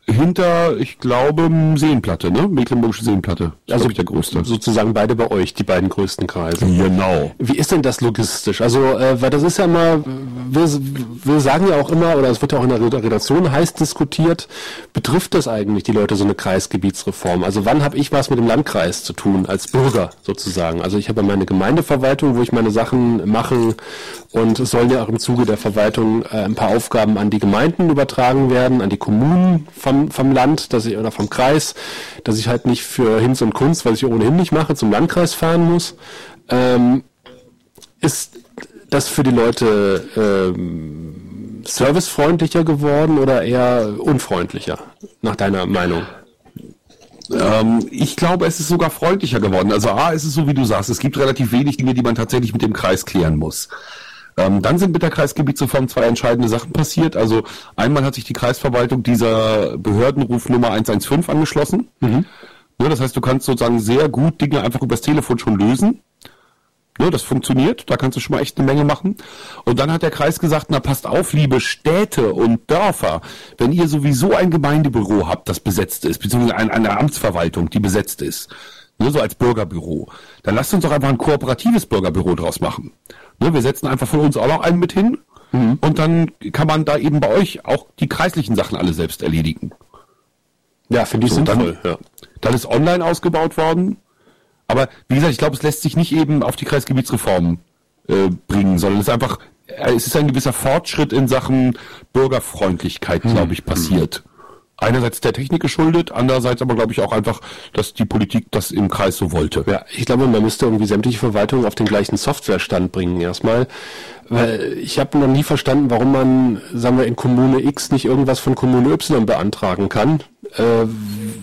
hinter, ich glaube, Seenplatte, ne? Mecklenburgische Seenplatte. Das also der größte. Sozusagen beide bei euch, die beiden größten Kreise. Genau. Wie ist denn das logistisch? Also, äh, weil das ist ja immer, wir, wir sagen ja auch immer, oder es wird ja auch in der Redaktion heiß diskutiert, betrifft das eigentlich die Leute so eine Kreisgebietsreform? Also wann habe ich was mit dem Landkreis zu tun, als Bürger sozusagen? Also ich habe ja meine Gemeindeverwaltung, wo ich meine Sachen mache und es sollen ja auch im Zuge der Verwaltung äh, ein paar Aufgaben an die Gemeinden übertragen werden, an die Kommunen vom, vom Land, dass ich, oder vom Kreis, dass ich halt nicht für Hinz und Kunst, was ich ohnehin nicht mache, zum Landkreis fahren muss. Ähm, ist das für die Leute ähm, servicefreundlicher geworden oder eher unfreundlicher, nach deiner Meinung? Ähm, ich glaube, es ist sogar freundlicher geworden. Also A, ist es so, wie du sagst, es gibt relativ wenig Dinge, die man tatsächlich mit dem Kreis klären muss. Ähm, dann sind mit der Kreisgebietsreform zwei entscheidende Sachen passiert. Also einmal hat sich die Kreisverwaltung dieser Behördenrufnummer 115 angeschlossen. Mhm. Ja, das heißt, du kannst sozusagen sehr gut Dinge einfach übers Telefon schon lösen. Ja, das funktioniert, da kannst du schon mal echt eine Menge machen. Und dann hat der Kreis gesagt, na passt auf, liebe Städte und Dörfer, wenn ihr sowieso ein Gemeindebüro habt, das besetzt ist, beziehungsweise eine, eine Amtsverwaltung, die besetzt ist, ne, so als Bürgerbüro, dann lasst uns doch einfach ein kooperatives Bürgerbüro draus machen. Ne, wir setzen einfach von uns auch noch einen mit hin mhm. und dann kann man da eben bei euch auch die kreislichen Sachen alle selbst erledigen. Ja, finde ich so, sinnvoll. Dann, ja. dann ist online ausgebaut worden. Aber wie gesagt, ich glaube, es lässt sich nicht eben auf die Kreisgebietsreform äh, bringen, sondern es ist einfach, äh, es ist ein gewisser Fortschritt in Sachen Bürgerfreundlichkeit, mhm. glaube ich, passiert. Einerseits der Technik geschuldet, andererseits aber glaube ich auch einfach, dass die Politik das im Kreis so wollte. Ja, ich glaube, man müsste irgendwie sämtliche Verwaltungen auf den gleichen Softwarestand bringen erstmal. Weil ich habe noch nie verstanden, warum man, sagen wir, in Kommune X nicht irgendwas von Kommune Y beantragen kann. Äh,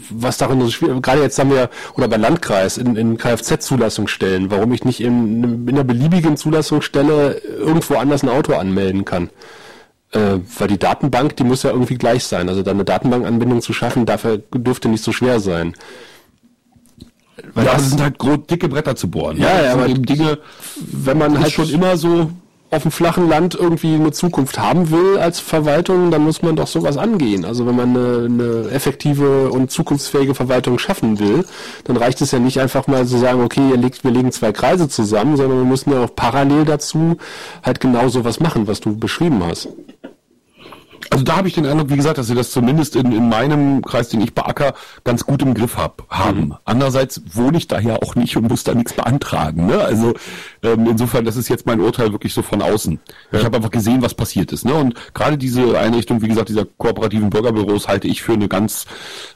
was darin so schwierig, gerade jetzt haben wir, oder bei Landkreis, in, in Kfz-Zulassungsstellen, warum ich nicht in, in einer beliebigen Zulassungsstelle irgendwo anders ein Auto anmelden kann. Äh, weil die Datenbank, die muss ja irgendwie gleich sein. Also da eine Datenbankanbindung zu schaffen, dafür dürfte nicht so schwer sein. Weil ja, das, sind halt groß, dicke Bretter zu bohren. Ja, ne? ja, aber Dinge, wenn man halt schon immer so auf dem flachen Land irgendwie eine Zukunft haben will als Verwaltung, dann muss man doch sowas angehen. Also wenn man eine, eine effektive und zukunftsfähige Verwaltung schaffen will, dann reicht es ja nicht einfach mal zu sagen, okay, legt, wir legen zwei Kreise zusammen, sondern wir müssen ja auch parallel dazu halt genau sowas machen, was du beschrieben hast. Also da habe ich den Eindruck, wie gesagt, dass sie das zumindest in, in meinem Kreis, den ich beacker, ganz gut im Griff hab, haben. Mhm. Andererseits wohne ich da ja auch nicht und muss da nichts beantragen. Ne? Also ähm, insofern, das ist jetzt mein Urteil wirklich so von außen. Ja. Ich habe einfach gesehen, was passiert ist. Ne? Und gerade diese Einrichtung, wie gesagt, dieser kooperativen Bürgerbüros halte ich für eine ganz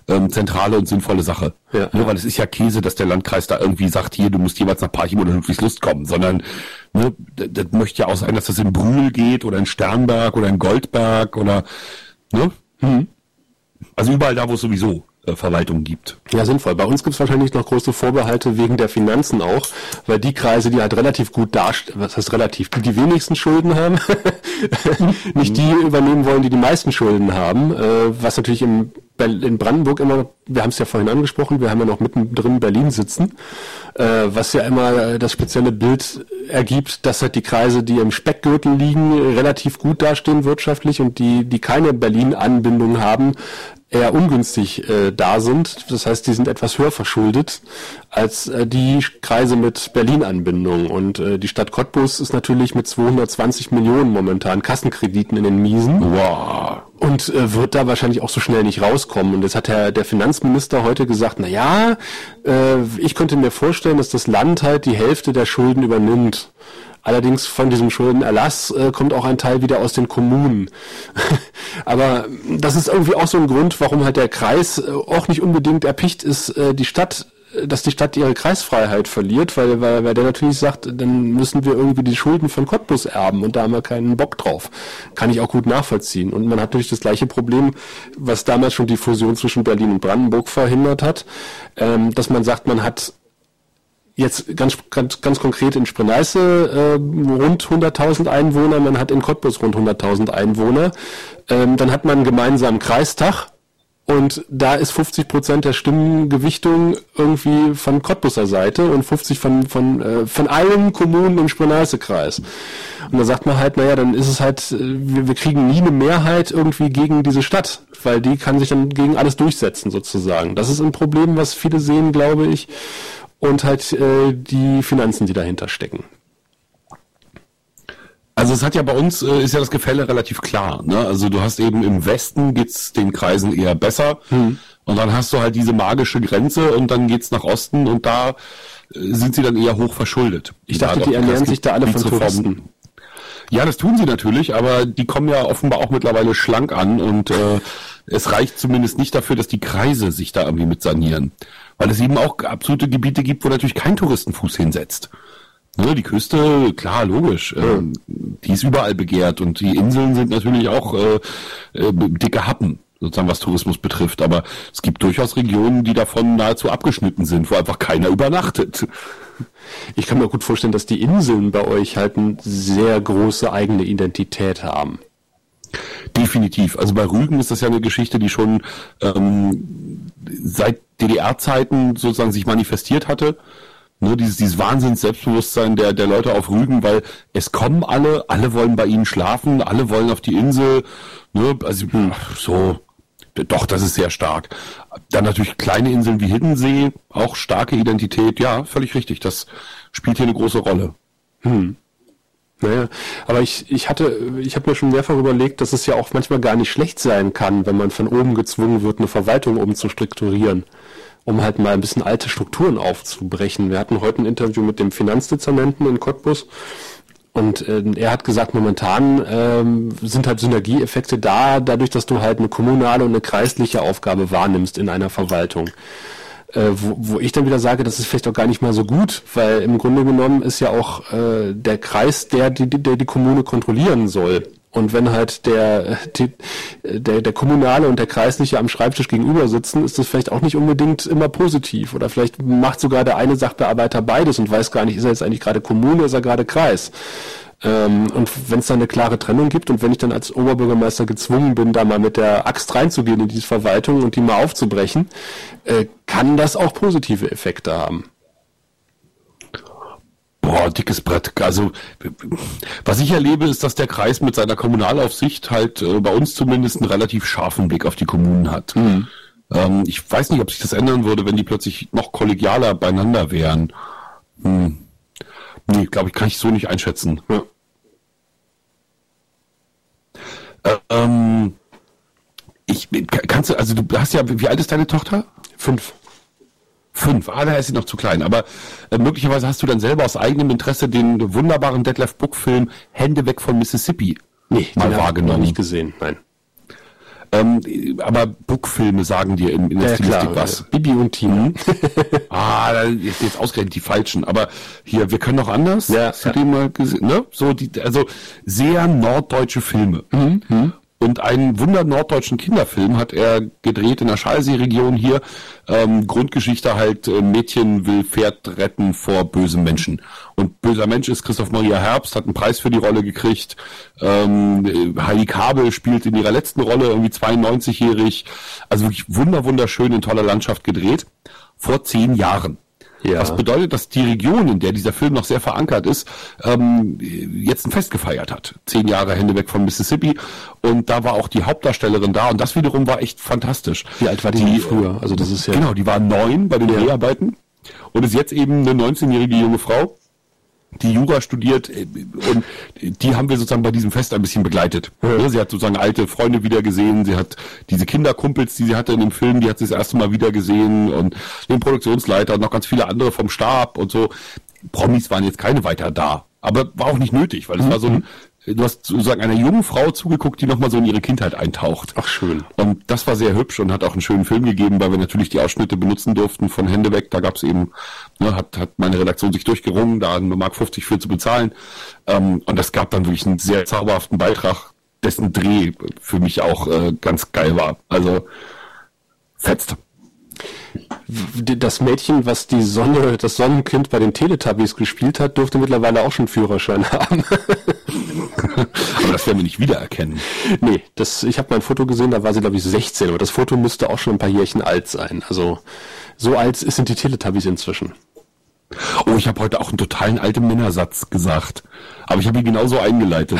ähm, zentrale und sinnvolle Sache. Ja. Ne? Weil es ist ja Käse, dass der Landkreis da irgendwie sagt, hier, du musst jeweils nach Parchim oder Ludwigslust kommen, sondern ne, das, möchte ja auch sein, dass das in Brühl geht oder in Sternberg oder in Goldberg oder Ne? Mhm. Also überall da, wo es sowieso Verwaltung gibt. Ja, sinnvoll. Bei uns gibt es wahrscheinlich noch große Vorbehalte wegen der Finanzen auch, weil die Kreise, die halt relativ gut dastehen, was heißt relativ, die die wenigsten Schulden haben, nicht die übernehmen wollen, die die meisten Schulden haben, äh, was natürlich im in Brandenburg immer, wir haben es ja vorhin angesprochen, wir haben ja noch mittendrin Berlin sitzen, äh, was ja immer das spezielle Bild ergibt, dass halt die Kreise, die im Speckgürtel liegen, relativ gut dastehen wirtschaftlich und die, die keine Berlin-Anbindung haben, eher ungünstig äh, da sind. Das heißt, die sind etwas höher verschuldet als äh, die Kreise mit Berlin-Anbindung. Und äh, die Stadt Cottbus ist natürlich mit 220 Millionen momentan Kassenkrediten in den Miesen. Wow. Und äh, wird da wahrscheinlich auch so schnell nicht rauskommen. Und jetzt hat der, der Finanzminister heute gesagt, na ja, äh, ich könnte mir vorstellen, dass das Land halt die Hälfte der Schulden übernimmt. Allerdings von diesem Schuldenerlass äh, kommt auch ein Teil wieder aus den Kommunen. Aber das ist irgendwie auch so ein Grund, warum halt der Kreis äh, auch nicht unbedingt erpicht ist, äh, die Stadt dass die Stadt ihre Kreisfreiheit verliert, weil, weil, weil der natürlich sagt, dann müssen wir irgendwie die Schulden von Cottbus erben und da haben wir keinen Bock drauf. Kann ich auch gut nachvollziehen. Und man hat natürlich das gleiche Problem, was damals schon die Fusion zwischen Berlin und Brandenburg verhindert hat, ähm, dass man sagt, man hat jetzt ganz, ganz, ganz konkret in Sprenneiße äh, rund 100.000 Einwohner, man hat in Cottbus rund 100.000 Einwohner. Ähm, dann hat man einen gemeinsamen Kreistag und da ist 50 Prozent der Stimmengewichtung irgendwie von Cottbuser Seite und 50 von, von, äh, von allen Kommunen im Sprenneiße-Kreis. Und da sagt man halt, naja, dann ist es halt, äh, wir, wir kriegen nie eine Mehrheit irgendwie gegen diese Stadt, weil die kann sich dann gegen alles durchsetzen sozusagen. Das ist ein Problem, was viele sehen, glaube ich und halt äh, die Finanzen, die dahinter stecken. Also es hat ja bei uns äh, ist ja das Gefälle relativ klar. Ne? Also du hast eben im Westen geht's den Kreisen eher besser hm. und dann hast du halt diese magische Grenze und dann geht's nach Osten und da äh, sind sie dann eher hoch verschuldet. Ich dachte, die ernähren sich da alle von Touristen. Ja, das tun sie natürlich, aber die kommen ja offenbar auch mittlerweile schlank an und äh, es reicht zumindest nicht dafür, dass die Kreise sich da irgendwie mit sanieren. Weil es eben auch absolute Gebiete gibt, wo natürlich kein Touristenfuß hinsetzt. Ne, die Küste, klar, logisch, äh, die ist überall begehrt und die Inseln sind natürlich auch äh, äh, dicke Happen, sozusagen was Tourismus betrifft. Aber es gibt durchaus Regionen, die davon nahezu abgeschnitten sind, wo einfach keiner übernachtet. Ich kann mir gut vorstellen, dass die Inseln bei euch halt eine sehr große eigene Identität haben. Definitiv. Also bei Rügen ist das ja eine Geschichte, die schon ähm, seit DDR-Zeiten sozusagen sich manifestiert hatte. Ne, dieses, dieses Wahnsinns-Selbstbewusstsein der, der Leute auf Rügen, weil es kommen alle, alle wollen bei ihnen schlafen, alle wollen auf die Insel. Ne, also so, doch, das ist sehr stark. Dann natürlich kleine Inseln wie Hiddensee, auch starke Identität. Ja, völlig richtig. Das spielt hier eine große Rolle. Hm. Naja, aber ich, ich hatte, ich habe mir schon mehrfach überlegt, dass es ja auch manchmal gar nicht schlecht sein kann, wenn man von oben gezwungen wird, eine Verwaltung umzustrukturieren, um halt mal ein bisschen alte Strukturen aufzubrechen. Wir hatten heute ein Interview mit dem Finanzdezernenten in Cottbus und äh, er hat gesagt, momentan ähm, sind halt Synergieeffekte da, dadurch, dass du halt eine kommunale und eine kreisliche Aufgabe wahrnimmst in einer Verwaltung äh, wo, wo ich dann wieder sage, das ist vielleicht auch gar nicht mal so gut, weil im Grunde genommen ist ja auch äh, der Kreis, der die, der die Kommune kontrollieren soll. Und wenn halt der, die, der, der kommunale und der kreisliche am Schreibtisch gegenüber sitzen, ist das vielleicht auch nicht unbedingt immer positiv. Oder vielleicht macht sogar der eine Sachbearbeiter beides und weiß gar nicht, ist er jetzt eigentlich gerade Kommune, ist er gerade Kreis. Ähm, und wenn es dann eine klare Trennung gibt und wenn ich dann als Oberbürgermeister gezwungen bin, da mal mit der Axt reinzugehen in diese Verwaltung und die mal aufzubrechen, äh, kann das auch positive Effekte haben. Boah, dickes Brett. Also, was ich erlebe, ist, dass der Kreis mit seiner Kommunalaufsicht halt äh, bei uns zumindest einen relativ scharfen Blick auf die Kommunen hat. Mhm. Ähm, ich weiß nicht, ob sich das ändern würde, wenn die plötzlich noch kollegialer beieinander wären. Hm. Nee, glaube ich, kann ich so nicht einschätzen. Ja. Ähm, ich kannst du, also du hast ja, wie alt ist deine Tochter? Fünf. Fünf. Ah, da ist sie noch zu klein. Aber äh, möglicherweise hast du dann selber aus eigenem Interesse den wunderbaren Detlef Book Film Hände weg von Mississippi nee, mal wahrgenommen. nicht gesehen. Nein. Ähm, aber Bookfilme sagen dir in, in der Ja, Stilistik klar. was. Bibi und Tina. Ah, da ist jetzt ausgerechnet die falschen. Aber hier, wir können noch anders. Ja, Hast du ja. den mal gesehen? Ne? So die, also sehr norddeutsche Filme. Mhm, Und einen wunder norddeutschen Kinderfilm hat er gedreht in der Schalsee-Region hier. Ähm, Grundgeschichte halt, äh, Mädchen will Pferd retten vor bösen Menschen. Und böser Mensch ist Christoph Maria Herbst, hat einen Preis für die Rolle gekriegt. Ähm, äh, Heidi Kabel spielt in ihrer letzten Rolle irgendwie 92-jährig. Also wirklich wunder, wunderschön in toller Landschaft gedreht. Vor zehn Jahren. Ja. Was bedeutet, dass die Region, in der dieser Film noch sehr verankert ist, ähm, jetzt ein Fest gefeiert hat. Zehn Jahre Hände weg von Mississippi. Und da war auch die Hauptdarstellerin da. Und das wiederum war echt fantastisch. Wie alt war die, denn früher? Also das ist ja. Genau, die war neun bei den Ja. Dreharbeiten und ist jetzt eben eine 19-jährige junge Frau, die Jura studiert äh, und die haben wir sozusagen bei diesem Fest ein bisschen begleitet. Ja, Sie hat sozusagen alte Freunde wieder gesehen, sie hat diese Kinderkumpels, die sie hatte in dem Film, die hat sie das erste Mal wieder gesehen und den Produktionsleiter und noch ganz viele andere vom Stab und so. Promis waren jetzt keine weiter da, aber war auch nicht nötig, weil es war so ein, du hast sozusagen einer jungen Frau zugeguckt, die nochmal so in ihre Kindheit eintaucht. Ach, schön. Und das war sehr hübsch und hat auch einen schönen Film gegeben, weil wir natürlich die Ausschnitte benutzen durften von Hände weg. Da gab es eben, ne, hat, hat meine Redaktion sich durchgerungen, da eine Mark 50 für zu bezahlen. Ähm, und das gab dann wirklich einen sehr zauberhaften Beitrag, dessen Dreh für mich auch äh, ganz geil war. Also fetzt. Das Mädchen, was die Sonne, das Sonnenkind bei den Teletubbies gespielt hat, dürfte mittlerweile auch schon einen Führerschein haben. Aber das werden wir nicht wiedererkennen. nee, das, ich habe mal ein Foto gesehen, da war sie, glaube ich, 16, aber das Foto müsste auch schon ein paar Jährchen alt sein. Also so alt sind die Teletubbies inzwischen. Oh, ich habe heute auch einen totalen alten Männersatz gesagt. Aber ich habe ihn genauso eingeleitet.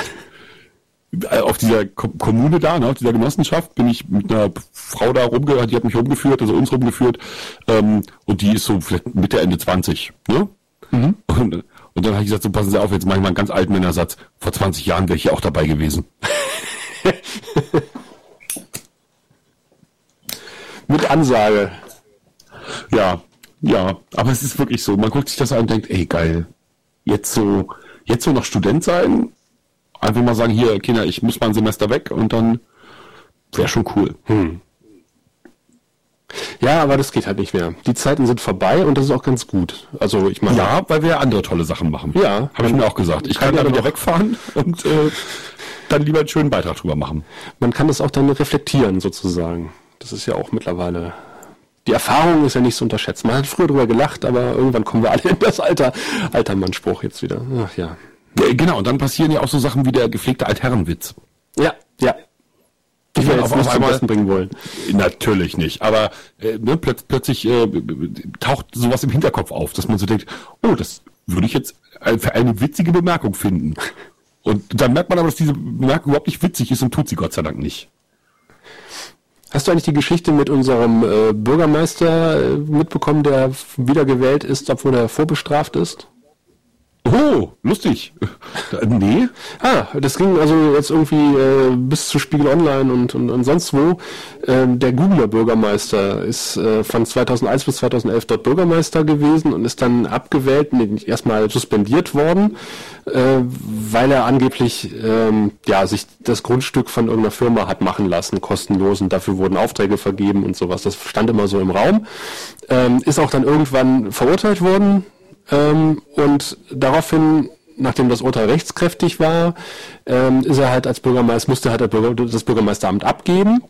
Äh, Auf dieser Ko- Kommune da, ne, auf dieser Genossenschaft, bin ich mit einer Frau da rumgehört, die hat mich rumgeführt, also uns rumgeführt, ähm, und die ist so vielleicht Mitte, Ende 20, ne? Und, und dann habe ich gesagt, so passen Sie auf, jetzt mache ich mal einen ganz alten Männersatz. Vor 20 Jahren wäre ich hier auch dabei gewesen. Mit Ansage. Ja, ja, aber es ist wirklich so. Man guckt sich das an und denkt, ey, geil. Jetzt so, jetzt so noch Student sein, einfach mal sagen, hier, Kinder, ich muss mal ein Semester weg und dann wäre schon cool. Ja, aber das geht halt nicht mehr. Die Zeiten sind vorbei und das ist auch ganz gut. Also ich meine, Ja, weil wir ja andere tolle Sachen machen. Ja. Habe ich mir auch gesagt. Ich Kann kann ja wieder wegfahren und äh, dann lieber einen schönen Beitrag drüber machen. man kann das auch dann reflektieren sozusagen. Das ist ja auch mittlerweile. Die Erfahrung ist ja nicht zu unterschätzen. Man hat früher drüber gelacht, aber irgendwann kommen wir alle in das Alter, alter Mannspruch jetzt wieder. Ach ja. Ja, genau, und dann passieren ja auch so Sachen wie der gepflegte Altherrenwitz. Ja, ja. Die wir jetzt auf- nicht zum einmal- Besten bringen wollen. Natürlich nicht, aber äh, ne, plötz, plötzlich äh, taucht sowas im Hinterkopf auf, dass man so denkt, oh, das würde ich jetzt äh, für eine witzige Bemerkung finden. Und dann merkt man aber, dass diese Bemerkung überhaupt nicht witzig ist und tut sie Gott sei Dank nicht. Hast du eigentlich die Geschichte mit unserem äh, Bürgermeister äh, mitbekommen, der wiedergewählt ist, obwohl er vorbestraft ist? Oh, lustig. Nee, Ah, das ging also jetzt irgendwie äh, bis zu Spiegel Online und, und, und sonst wo. Ähm, der Googler Bürgermeister ist äh, von 2001 bis 2011 dort Bürgermeister gewesen und ist dann abgewählt, nee, erstmal suspendiert worden, äh, weil er angeblich ähm, ja sich das Grundstück von irgendeiner Firma hat machen lassen, kostenlos und dafür wurden Aufträge vergeben und sowas. Das stand immer so im Raum. Ähm, ist auch dann irgendwann verurteilt worden ähm, und daraufhin, nachdem das Urteil rechtskräftig war, ähm, ist er halt als Bürgermeister, musste halt das Bürgermeisteramt abgeben.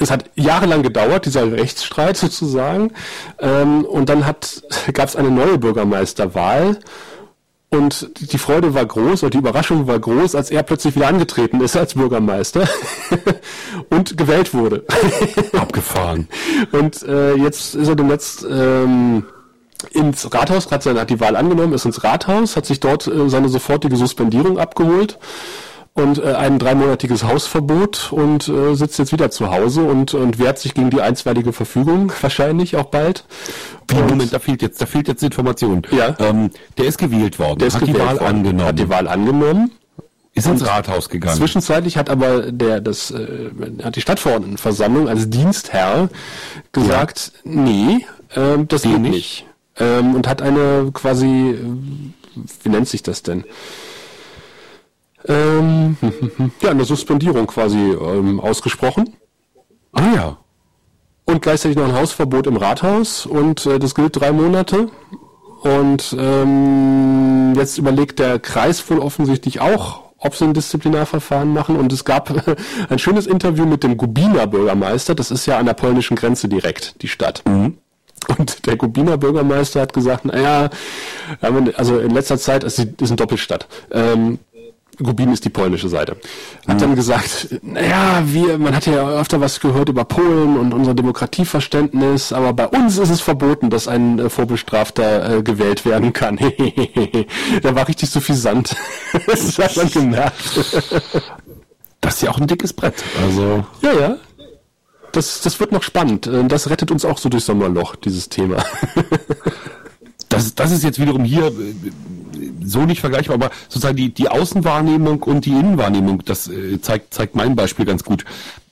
Es hat jahrelang gedauert, dieser Rechtsstreit sozusagen. Ähm, und dann hat, gab es eine neue Bürgermeisterwahl. Und die Freude war groß und die Überraschung war groß, als er plötzlich wieder angetreten ist als Bürgermeister und gewählt wurde. abgefahren. Und äh, jetzt ist er demnächst ähm, ins Rathaus, hat, seine, hat die Wahl angenommen, ist ins Rathaus, hat sich dort äh, seine sofortige Suspendierung abgeholt und äh, ein dreimonatiges Hausverbot und äh, sitzt jetzt wieder zu Hause und, und wehrt sich gegen die einstweilige Verfügung, wahrscheinlich auch bald. Und Moment, da fehlt jetzt, da fehlt jetzt Information. Ja. Ähm, der ist gewählt worden, der ist hat die gewählt Wahl worden, angenommen. Hat die Wahl angenommen. Ist ins Rathaus gegangen. Zwischenzeitlich hat aber der, das, äh, hat die Stadtverordnetenversammlung als Dienstherr gesagt, ja. nee, äh, das geht nicht. nicht. Ähm, und hat eine quasi, äh, wie nennt sich das denn? Ähm, ja, eine Suspendierung quasi ähm, ausgesprochen. Ah ja. Und gleichzeitig noch ein Hausverbot im Rathaus und äh, das gilt drei Monate. Und ähm, jetzt überlegt der Kreis wohl offensichtlich auch, ob sie ein Disziplinarverfahren machen. Und es gab ein schönes Interview mit dem Gubiner Bürgermeister. Das ist ja an der polnischen Grenze direkt, die Stadt. Mhm. Und der Gubiner Bürgermeister hat gesagt, naja, also in letzter Zeit, es ist eine Doppelstadt. Ähm, Gubin ist die polnische Seite. Hat mhm. dann gesagt, naja, wir, man hat ja öfter was gehört über Polen und unser Demokratieverständnis, aber bei uns ist es verboten, dass ein äh, Vorbestrafter äh, gewählt werden kann. da war richtig so viel Sand. das hat man gemerkt. das ist ja auch ein dickes Brett. Also. Ja, ja. Das, das wird noch spannend. Äh, das rettet uns auch so durch Sommerloch, dieses Thema. das, das ist jetzt wiederum hier äh, so nicht vergleichbar, aber sozusagen die, die Außenwahrnehmung und die Innenwahrnehmung, das äh, zeigt, zeigt mein Beispiel ganz gut.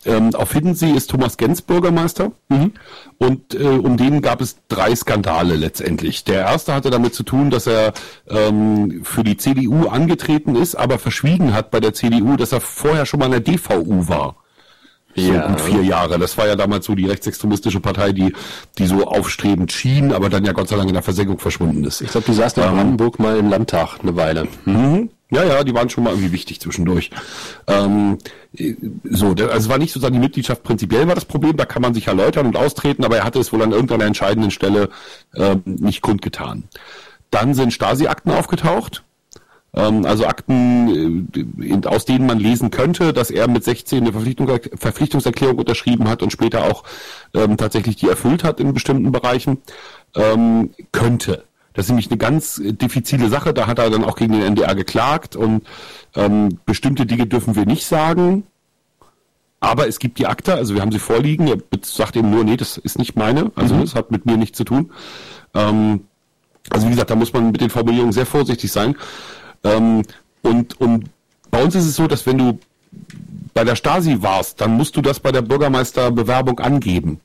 Ähm, auf Hiddensee ist Thomas Gens Bürgermeister mhm. und äh, um den gab es drei Skandale letztendlich. Der erste hatte damit zu tun, dass er ähm, für die CDU angetreten ist, aber verschwiegen hat bei der CDU, dass er vorher schon mal in der DVU war so ja. gut vier Jahre. Das war ja damals so die rechtsextremistische Partei, die, die so aufstrebend schien, aber dann ja Gott sei Dank in der Versenkung verschwunden ist. Ich glaube, die saßen in ähm, Brandenburg mal im Landtag eine Weile. Mhm. Ja, ja, die waren schon mal irgendwie wichtig zwischendurch. Ähm, so, also es war nicht sozusagen die Mitgliedschaft prinzipiell war das Problem, da kann man sich erläutern und austreten, aber er hatte es wohl an irgendeiner entscheidenden Stelle äh, nicht kundgetan. Dann sind Stasi-Akten aufgetaucht, also Akten, äh, aus denen man lesen könnte, dass er mit 16 eine Verpflichtung, Verpflichtungserklärung unterschrieben hat und später auch ähm, tatsächlich die erfüllt hat in bestimmten Bereichen, ähm, könnte. Das ist nämlich eine ganz diffizile Sache. Da hat er dann auch gegen den NDR geklagt und ähm, bestimmte Dinge dürfen wir nicht sagen. Aber es gibt die Akte, also wir haben sie vorliegen. Er sagt eben nur, nee, das ist nicht meine, also mhm. das hat mit mir nichts zu tun. Ähm, also wie gesagt, da muss man mit den Formulierungen sehr vorsichtig sein. Ähm, und, und bei uns ist es so, dass wenn du bei der Stasi warst, dann musst du das bei der Bürgermeisterbewerbung angeben.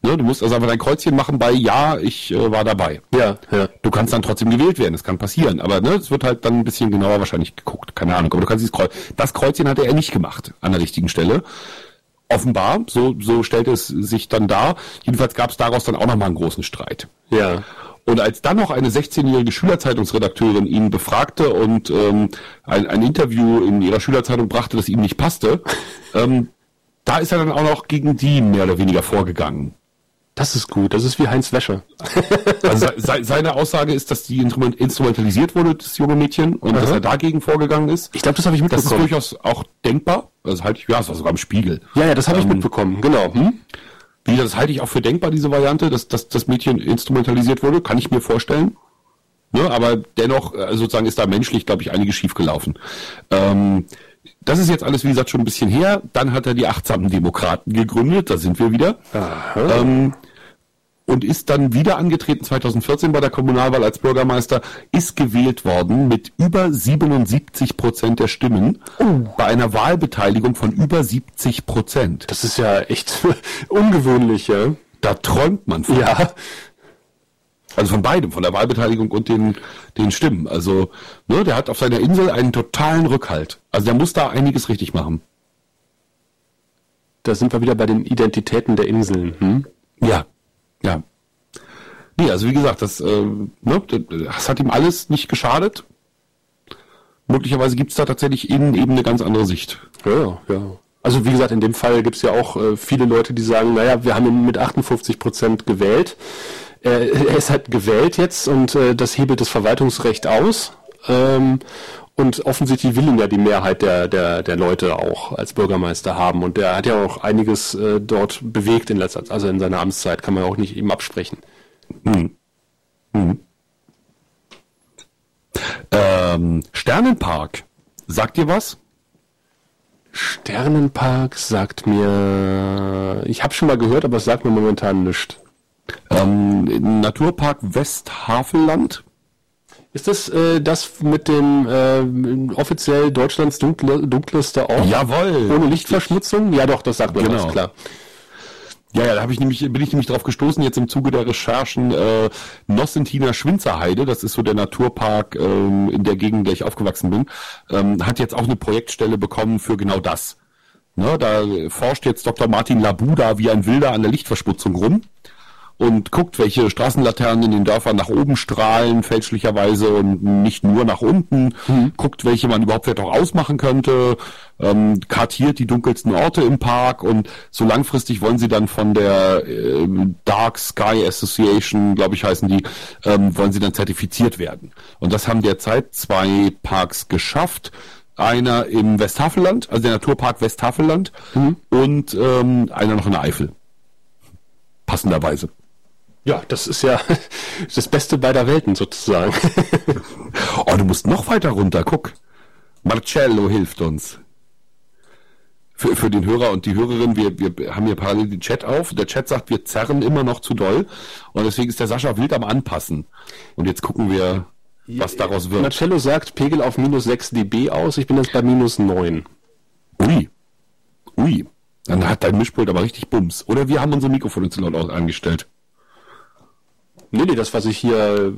Ne, du musst also einfach dein Kreuzchen machen bei Ja, ich äh, war dabei. Ja, ja. Du kannst dann trotzdem gewählt werden, das kann passieren. Aber ne, es wird halt dann ein bisschen genauer wahrscheinlich geguckt. Keine Ahnung. Aber du kannst dieses Kreuz. Das Kreuzchen hatte er nicht gemacht an der richtigen Stelle. Offenbar, so, so stellte es sich dann dar. Jedenfalls gab es daraus dann auch nochmal einen großen Streit. Ja. Und als dann noch eine 16-jährige Schülerzeitungsredakteurin ihn befragte und ähm, ein, ein Interview in ihrer Schülerzeitung brachte, das ihm nicht passte, ähm, da ist er dann auch noch gegen die mehr oder weniger vorgegangen. Das ist gut, das ist wie Heinz Wäsche. Also se seine Aussage ist, dass die instrumentalisiert wurde, das junge Mädchen, und Aha. dass er dagegen vorgegangen ist. Ich glaube, das habe ich mitbekommen. Das ist durchaus auch denkbar. Also halt, ja, es war sogar im Spiegel. Ja, ja, das habe ähm, ich mitbekommen, genau. Hm? Wie, das halte ich auch für denkbar, diese Variante, dass, dass das Mädchen instrumentalisiert wurde, kann ich mir vorstellen. Ne, aber dennoch, äh, sozusagen ist da menschlich, glaube ich, einiges schiefgelaufen. Ähm, das ist jetzt alles, wie gesagt, schon ein bisschen her. Dann hat er die achtsamen Demokraten gegründet, da sind wir wieder. Ähm, und ist dann wieder angetreten 2014 bei der Kommunalwahl als Bürgermeister, ist gewählt worden mit über 77 Prozent der Stimmen oh. bei einer Wahlbeteiligung von über 70 Prozent. Das ist ja echt ungewöhnlich, ja. Da träumt man von. Ja. Also von beidem, von der Wahlbeteiligung und den, den Stimmen. Also, ne, der hat auf seiner Insel einen totalen Rückhalt. Also der muss da einiges richtig machen. Da sind wir wieder bei den Identitäten der Inseln. Hm? Ja, ja. Nee, also wie gesagt, das, äh, ne, das hat ihm alles nicht geschadet. Möglicherweise gibt es da tatsächlich innen eben eine ganz andere Sicht. Ja, ja. Also wie gesagt, in dem Fall gibt es ja auch äh, viele Leute, die sagen, naja, wir haben ihn mit 58 Prozent gewählt. Äh, er ist halt gewählt jetzt und äh, das hebelt das Verwaltungsrecht aus. Ähm, und offensichtlich will ihn ja die Mehrheit der, der, der Leute auch als Bürgermeister haben. Und der hat ja auch einiges äh, dort bewegt in letzter Zeit, also in seiner Amtszeit, kann man auch nicht eben absprechen. Hm. Hm. Ähm, Sternenpark, sagt dir was? Sternenpark sagt mir, ich habe schon mal gehört, aber es sagt mir momentan nichts. Ähm, Naturpark Westhavelland Ist das äh, das mit dem äh, offiziell Deutschlands dunkle, dunkelster Ort? Jawohl. Ohne Lichtverschmutzung? Ja doch, das sagt man Genau. ganz klar. Ja, ja, da hab ich nämlich, bin ich nämlich drauf gestoßen, jetzt im Zuge der Recherchen äh, Nossentiner Schwinzerheide, das ist so der Naturpark ähm, in der Gegend, in der ich aufgewachsen bin, ähm, hat jetzt auch eine Projektstelle bekommen für genau das. Ne, da forscht jetzt Dr. Martin Labuda wie ein Wilder an der Lichtverschmutzung rum und guckt, welche Straßenlaternen in den Dörfern nach oben strahlen, fälschlicherweise und nicht nur nach unten, guckt, welche man überhaupt vielleicht auch ausmachen könnte, ähm, kartiert die dunkelsten Orte im Park und so langfristig wollen sie dann von der ähm, Dark Sky Association, glaube ich, heißen die, ähm, wollen sie dann zertifiziert werden. Und das haben derzeit zwei Parks geschafft. Einer im Westhafelland, also der Naturpark Westhafelland und ähm, einer noch in der Eifel. Passenderweise. Ja, das ist ja das Beste beider Welten sozusagen. Oh, du musst noch weiter runter, guck. Marcello hilft uns. Für, für den Hörer und die Hörerin, wir, wir haben hier parallel den Chat auf. Der Chat sagt, wir zerren immer noch zu doll. Und deswegen ist der Sascha wild am Anpassen. Und jetzt gucken wir, was daraus wird. Marcello sagt Pegel auf minus 6 dB aus, ich bin jetzt bei minus 9. Ui. Ui. Dann hat dein Mischpult aber richtig Bums. Oder wir haben unsere Mikrofone zu laut angestellt. Nee, nee, das, was ich hier äh,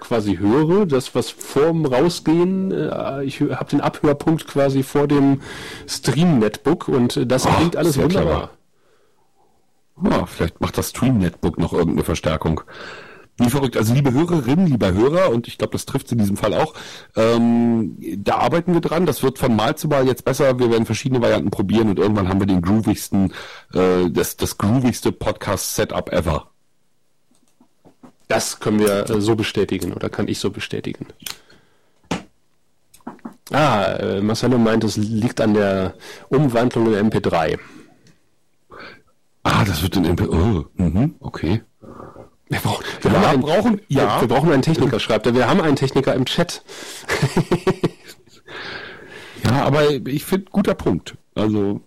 quasi höre, das, was vorm Rausgehen, äh, ich habe den Abhörpunkt quasi vor dem Stream-Netbook und äh, das Oh, klingt alles wunderbar. Ja, vielleicht macht das Stream-Netbook noch irgendeine Verstärkung. Wie verrückt. Also liebe Hörerinnen, lieber Hörer, und ich glaube, das trifft in diesem Fall auch, ähm, da arbeiten wir dran. Das wird von Mal zu Mal jetzt besser. Wir werden verschiedene Varianten probieren und irgendwann haben wir den groovigsten, äh, das, das groovigste Podcast-Setup ever. Das können wir äh, so bestätigen oder kann ich so bestätigen. Ah, äh, Marcelo meint, es liegt an der Umwandlung in MP3. Ah, das wird in MP... Oh, mhm, okay. Wir brauchen, wir Ja, einen, brauchen- ja. wir brauchen einen Techniker, schreibt er. Wir haben einen Techniker im Chat. Ja, aber ich finde, guter Punkt. Also,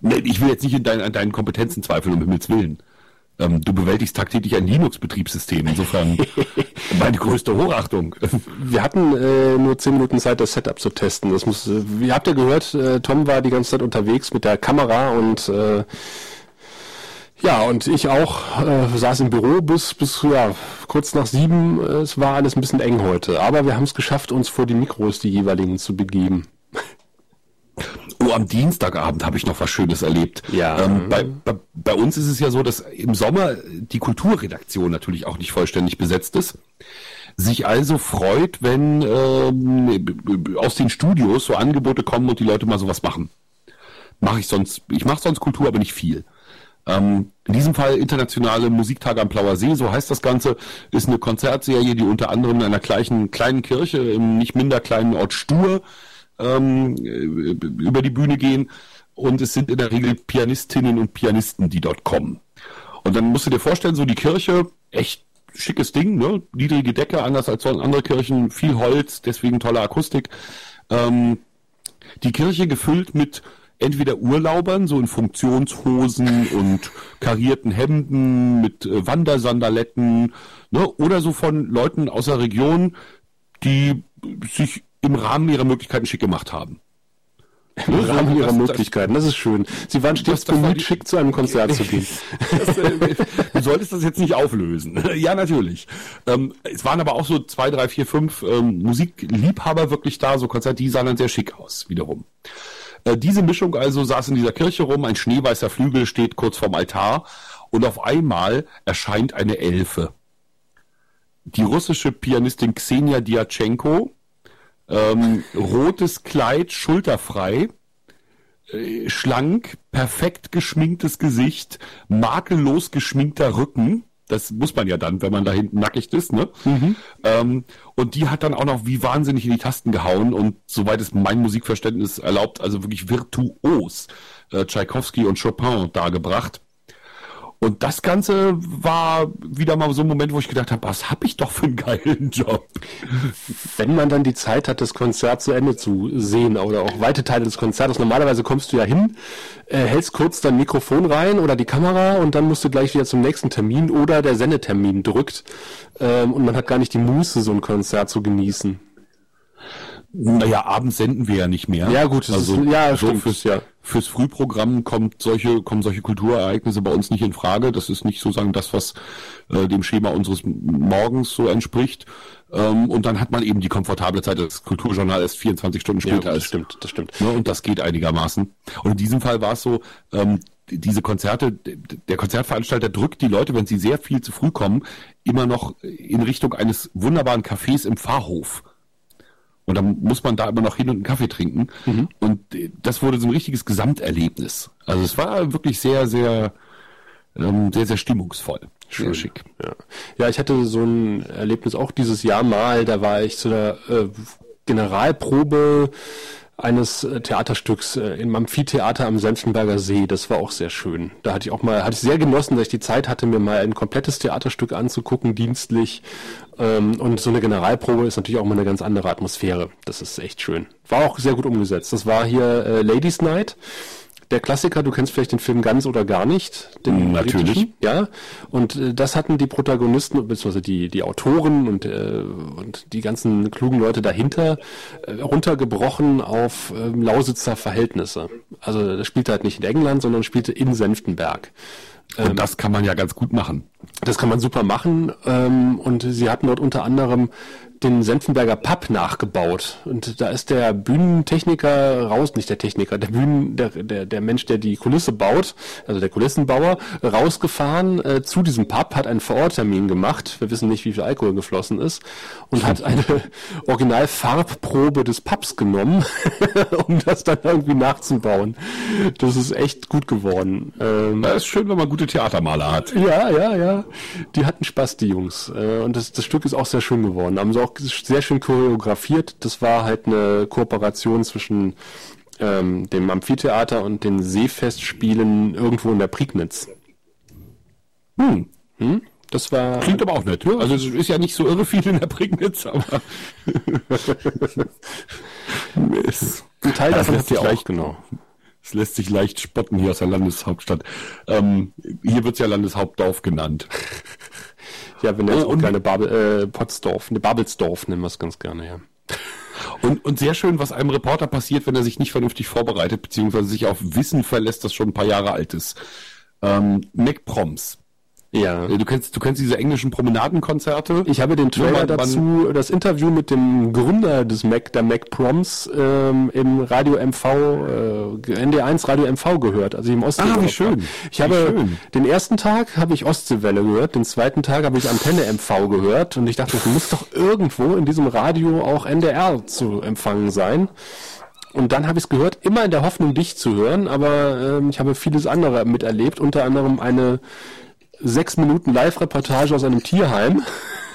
ich will jetzt nicht in dein, an deinen Kompetenzen zweifeln, um Himmels Willen. Ähm, du bewältigst tagtäglich ein Linux-Betriebssystem. Insofern meine größte Hochachtung. Wir hatten äh, nur zehn Minuten Zeit, das Setup zu testen. Das muss, äh, ihr habt ja gehört, äh, Tom war die ganze Zeit unterwegs mit der Kamera und äh, ja, und ich auch äh, saß im Büro bis bis ja kurz nach sieben. Es war alles ein bisschen eng heute, aber wir haben es geschafft, uns vor die Mikros die jeweiligen zu begeben. Oh, am Dienstagabend habe ich noch was Schönes erlebt. Ja. Ähm, bei, bei, bei uns ist es ja so, dass im Sommer die Kulturredaktion natürlich auch nicht vollständig besetzt ist. Sich also freut, wenn ähm, aus den Studios so Angebote kommen und die Leute mal sowas machen. Mache ich sonst, ich mache sonst Kultur, aber nicht viel. Ähm, in diesem Fall internationale Musiktage am Blauer See, so heißt das Ganze, ist eine Konzertserie, die unter anderem in einer gleichen kleinen Kirche im nicht minder kleinen Ort Stur ähm, äh, über die Bühne gehen. Und es sind in der Regel Pianistinnen und Pianisten, die dort kommen. Und dann musst du dir vorstellen, so die Kirche, echt schickes Ding, ne? niedrige Decke, anders als sonst andere Kirchen, viel Holz, deswegen tolle Akustik. Ähm, die Kirche gefüllt mit entweder Urlaubern, so in Funktionshosen und karierten Hemden, mit äh, Wandersandaletten, ne? oder so von Leuten aus der Region, die sich im Rahmen ihrer Möglichkeiten schick gemacht haben. Im Rahmen ihrer das- Möglichkeiten. Das ist schön. Sie waren stets Das- das war bemüht, die- schick zu einem Konzert zu gehen. Das, äh, du solltest das jetzt nicht auflösen. ja, natürlich. Ähm, es waren aber auch so zwei, drei, vier, fünf ähm, Musikliebhaber wirklich da, so Konzerte, die sahen dann sehr schick aus, wiederum. Äh, diese Mischung also saß in dieser Kirche rum, ein schneeweißer Flügel steht kurz vorm Altar und auf einmal erscheint eine Elfe. Die russische Pianistin Xenia Diatschenko, ähm, rotes Kleid, schulterfrei, äh, schlank, perfekt geschminktes Gesicht, makellos geschminkter Rücken. Das muss man ja dann, wenn man da hinten nackig ist, ne? Ähm, und die hat dann auch noch wie wahnsinnig in die Tasten gehauen und soweit es mein Musikverständnis erlaubt, also wirklich virtuos äh, Tchaikovsky und Chopin dargebracht. Und das Ganze war wieder mal so ein Moment, wo ich gedacht habe, was habe ich doch für einen geilen Job. Wenn man dann die Zeit hat, das Konzert zu Ende zu sehen oder auch weite Teile des Konzertes, normalerweise kommst du ja hin, äh, hältst kurz dein Mikrofon rein oder die Kamera und dann musst du gleich wieder zum nächsten Termin oder der Sendetermin drückt ähm, und man hat gar nicht die Muße, so ein Konzert zu genießen. Naja, abends senden wir ja nicht mehr. Ja, gut, also ist, ja, so stimmt, fürs, ja. Fürs Frühprogramm kommt solche, kommen solche Kulturereignisse bei uns nicht in Frage. Das ist nicht sozusagen das, was äh, dem Schema unseres Morgens so entspricht. Ähm, und dann hat man eben die komfortable Zeit, das Kulturjournal erst 24 Stunden später ja, das stimmt, das stimmt. Ne, und das geht einigermaßen. Und in diesem Fall war es so, ähm, diese Konzerte, der Konzertveranstalter drückt die Leute, wenn sie sehr viel zu früh kommen, immer noch in Richtung eines wunderbaren Cafés im Pfarrhof. Und dann muss man da immer noch hin und einen Kaffee trinken. Mhm. Und das wurde so ein richtiges Gesamterlebnis. Also es war wirklich sehr, sehr, ähm, sehr, sehr stimmungsvoll. Schön. schick. Ja. ja, ich hatte so ein Erlebnis auch dieses Jahr mal. Da war ich zu der äh, Generalprobe eines äh, Theaterstücks äh, im Amphitheater am Senftenberger See. Das war auch sehr schön. Da hatte ich auch mal, hatte ich sehr genossen, dass ich die Zeit hatte, mir mal ein komplettes Theaterstück anzugucken, dienstlich. Ähm, und so eine Generalprobe ist natürlich auch mal eine ganz andere Atmosphäre. Das ist echt schön. War auch sehr gut umgesetzt. Das war hier äh, Ladies Night der Klassiker, du kennst vielleicht den Film ganz oder gar nicht. Den Natürlich. Ja. Und äh, das hatten die Protagonisten, beziehungsweise die, die Autoren und, äh, und die ganzen klugen Leute dahinter äh, runtergebrochen auf äh, Lausitzer Verhältnisse. Also das spielte halt nicht in England, sondern spielte in Senftenberg. Und ähm, das kann man ja ganz gut machen. Das kann man super machen. Ähm, und sie hatten dort unter anderem den Senfenberger Pub nachgebaut. Und da ist der Bühnentechniker raus, nicht der Techniker, der Bühnen, der, der, der Mensch, der die Kulisse baut, also der Kulissenbauer, rausgefahren äh, zu diesem Pub, hat einen Vororttermin gemacht. Wir wissen nicht, wie viel Alkohol geflossen ist. Und hat eine Originalfarbprobe des Pubs genommen, um das dann irgendwie nachzubauen. Das ist echt gut geworden. Ähm, das ist schön, wenn man gute Theatermaler hat. Ja, ja, ja. Die hatten Spaß, die Jungs. Äh, und das, das Stück ist auch sehr schön geworden. Haben sie auch sehr schön choreografiert. Das war halt eine Kooperation zwischen ähm, dem Amphitheater und den Seefestspielen irgendwo in der Prignitz. Hm. Hm? Das war. Klingt aber auch nett. Ja, also es ist ja nicht so irre viel in der Prignitz, aber. Ein Teil davon habt ihr auch, genau. Es lässt sich leicht spotten hier aus der Landeshauptstadt. Ähm, hier wird's ja Landeshauptdorf genannt. Ja, wir nennen es auch gerne Babel, äh, Potsdorf, ne, Babelsdorf nennen wir es ganz gerne, ja. Und, und sehr schön, was einem Reporter passiert, wenn er sich nicht vernünftig vorbereitet, beziehungsweise sich auf Wissen verlässt, das schon ein paar Jahre alt ist. Ähm, Mac Proms. Ja. Du kennst, du kennst diese englischen Promenadenkonzerte? Ich habe den Trailer ja, dazu, das Interview mit dem Gründer des Mac, der Mac Proms, ähm, im Radio MV, äh, ND1 Radio MV gehört, also im Osten. Ah, wie schön. Ich wie habe schön. den ersten Tag habe ich Ostseewelle gehört, den zweiten Tag habe ich Antenne MV gehört und ich dachte, es muss doch irgendwo in diesem Radio auch NDR zu empfangen sein. Und dann habe ich es gehört, immer in der Hoffnung, dich zu hören, aber ähm, ich habe vieles andere miterlebt, unter anderem eine sechs Minuten Live-Reportage aus einem Tierheim,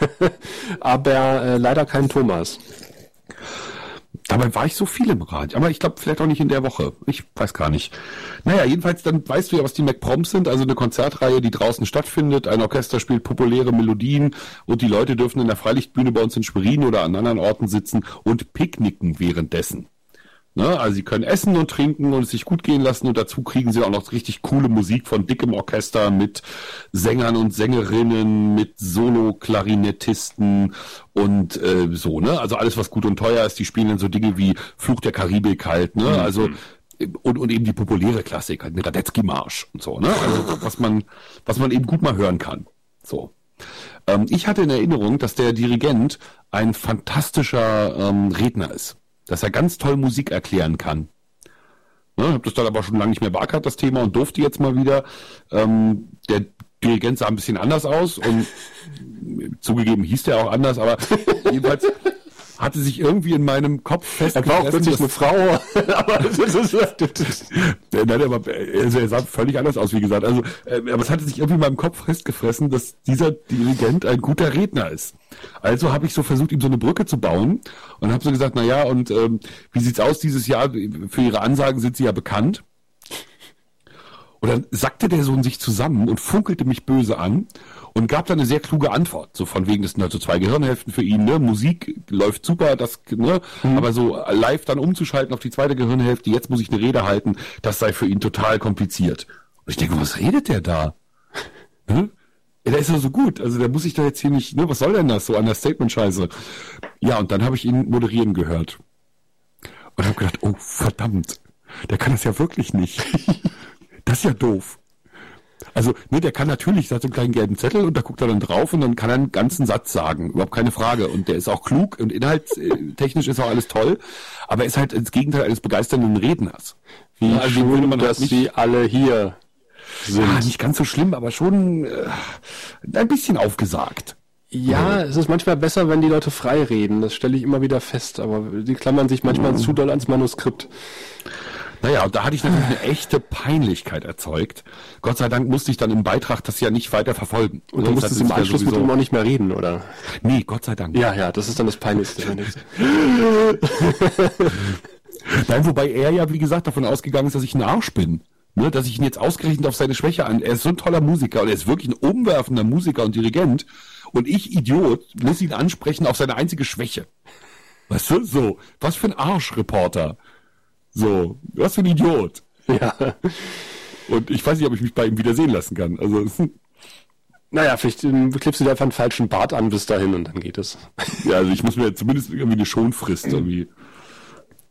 aber äh, leider kein Thomas. Dabei war ich so viel im Radio, aber ich glaube vielleicht auch nicht in der Woche. Ich weiß gar nicht. Naja, jedenfalls dann weißt du ja, was die MacProms sind, also eine Konzertreihe, die draußen stattfindet. Ein Orchester spielt populäre Melodien und die Leute dürfen in der Freilichtbühne bei uns in Schwerin oder an anderen Orten sitzen und picknicken währenddessen. Ne? Also sie können essen und trinken und es sich gut gehen lassen und dazu kriegen sie auch noch richtig coole Musik von dickem Orchester mit Sängern und Sängerinnen, mit Solo-Klarinettisten und äh, so, ne? Also alles, was gut und teuer ist, die spielen dann so Dinge wie Fluch der Karibik halt, ne? Mhm. Also und, und eben die populäre Klassik, halt mit Radetzky-Marsch und so, ne? Also was man, was man eben gut mal hören kann. So. Ähm, ich hatte in Erinnerung, dass der Dirigent ein fantastischer ähm, Redner ist dass er ganz toll Musik erklären kann. Ne, habe das dann aber schon lange nicht mehr beackert, das Thema, und durfte jetzt mal wieder. Ähm, der Dirigent sah ein bisschen anders aus und zugegeben hieß der auch anders, aber jedenfalls hatte sich irgendwie in meinem Kopf festgefressen. Er war auch plötzlich eine Frau. aber nein, aber, also er sah völlig anders aus, wie gesagt. Also, äh, aber es hatte sich irgendwie in meinem Kopf festgefressen, dass dieser Dirigent ein guter Redner ist. Also habe ich so versucht, ihm so eine Brücke zu bauen und habe so gesagt, na ja, und ähm, wie sieht's aus dieses Jahr? Für Ihre Ansagen sind Sie ja bekannt. Und dann sackte der so in sich zusammen und funkelte mich böse an und gab dann eine sehr kluge Antwort. So von wegen, das sind halt so zwei Gehirnhälften für ihn, ne? Musik läuft super, das, ne? Mhm. Aber so live dann umzuschalten auf die zweite Gehirnhälfte, jetzt muss ich eine Rede halten, das sei für ihn total kompliziert. Und ich denke, was redet der da? Hm? Der ist ja so gut. Also der muss sich da jetzt hier nicht, ne, was soll denn das? So an der Statement-Scheiße. Ja, und dann habe ich ihn moderieren gehört. Und habe gedacht, oh verdammt, der kann das ja wirklich nicht. das ist ja doof. Also, ne, der kann natürlich, der hat so einen kleinen gelben Zettel und da guckt er dann drauf und dann kann er einen ganzen Satz sagen. Überhaupt keine Frage. Und der ist auch klug und inhaltstechnisch ist auch alles toll. Aber er ist halt ins Gegenteil eines begeisternden Redners. Wie ja, also schön, man dass halt sie alle hier sind. Ja, nicht ganz so schlimm, aber schon äh, ein bisschen aufgesagt. Ja, es ist manchmal besser, wenn die Leute frei reden. Das stelle ich immer wieder fest. Aber die klammern sich manchmal mhm. zu doll ans Manuskript. Naja, und da hatte ich natürlich eine echte Peinlichkeit erzeugt. Gott sei Dank musste ich dann im Beitrag das ja nicht weiter verfolgen. Und du musstest im Anschluss mit ihm auch nicht mehr reden, oder? Nee, Gott sei Dank. Ja, ja, das ist dann das Peinlichste. Nein, wobei er ja, wie gesagt, davon ausgegangen ist, dass ich ein Arsch bin. Ne, dass ich ihn jetzt ausgerechnet auf seine Schwäche an. Er ist so ein toller Musiker und er ist wirklich ein umwerfender Musiker und Dirigent. Und ich, Idiot, muss ihn ansprechen auf seine einzige Schwäche. Weißt du, so, was für ein Arschreporter. So, was für ein Idiot. Ja. Und ich weiß nicht, ob ich mich bei ihm wieder sehen lassen kann. Also, naja, vielleicht ähm, klebst du dir einfach einen falschen Bart an bis dahin und dann geht es. Ja, also ich muss mir zumindest irgendwie eine Schonfrist irgendwie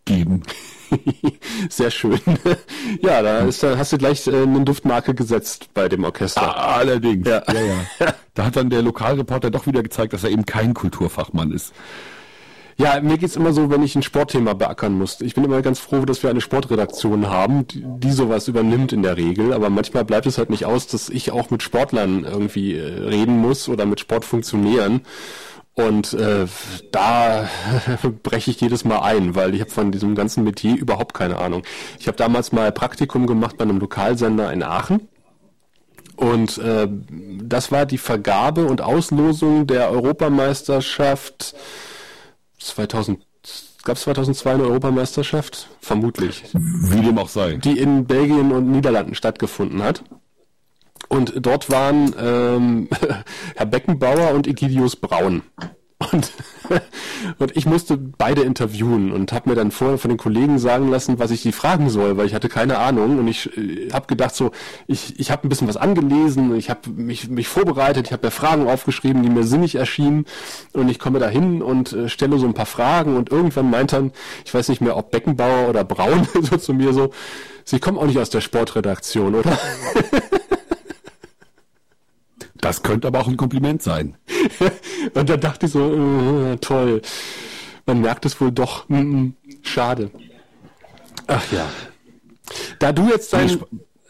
geben. Sehr schön. ja, da ist, da hast du gleich äh, eine Duftmarke gesetzt bei dem Orchester. Ah, allerdings. Ja. ja, ja. Da hat dann der Lokalreporter doch wieder gezeigt, dass er eben kein Kulturfachmann ist. Ja, mir geht's immer so, wenn ich ein Sportthema beackern muss. Ich bin immer ganz froh, dass wir eine Sportredaktion haben, die, die sowas übernimmt in der Regel. Aber manchmal bleibt es halt nicht aus, dass ich auch mit Sportlern irgendwie äh, reden muss oder mit Sportfunktionären. Und äh, da breche ich jedes Mal ein, weil ich habe von diesem ganzen Metier überhaupt keine Ahnung. Ich habe damals mal Praktikum gemacht bei einem Lokalsender in Aachen. Und äh, das war die Vergabe und Auslosung der Europameisterschaft 2000 gab es 2002 eine Europameisterschaft? Vermutlich. Wie dem auch sei. Die in Belgien und Niederlanden stattgefunden hat. Und dort waren ähm, Herr Beckenbauer und Egidius Braun. Und, und ich musste beide interviewen und habe mir dann vorher von den Kollegen sagen lassen, was ich die fragen soll, weil ich hatte keine Ahnung und ich äh, habe gedacht so, ich, ich habe ein bisschen was angelesen, ich habe mich, mich vorbereitet, ich habe mir Fragen aufgeschrieben, die mir sinnig erschienen und ich komme da hin und äh, stelle so ein paar Fragen und irgendwann meint dann, ich weiß nicht mehr, ob Beckenbauer oder Braun so zu mir so, Sie kommen auch nicht aus der Sportredaktion, oder? Das könnte aber auch ein Kompliment sein. und da dachte ich so, äh, toll. Man merkt es wohl doch. Mm, mm, schade. Ach ja. Da du jetzt dein...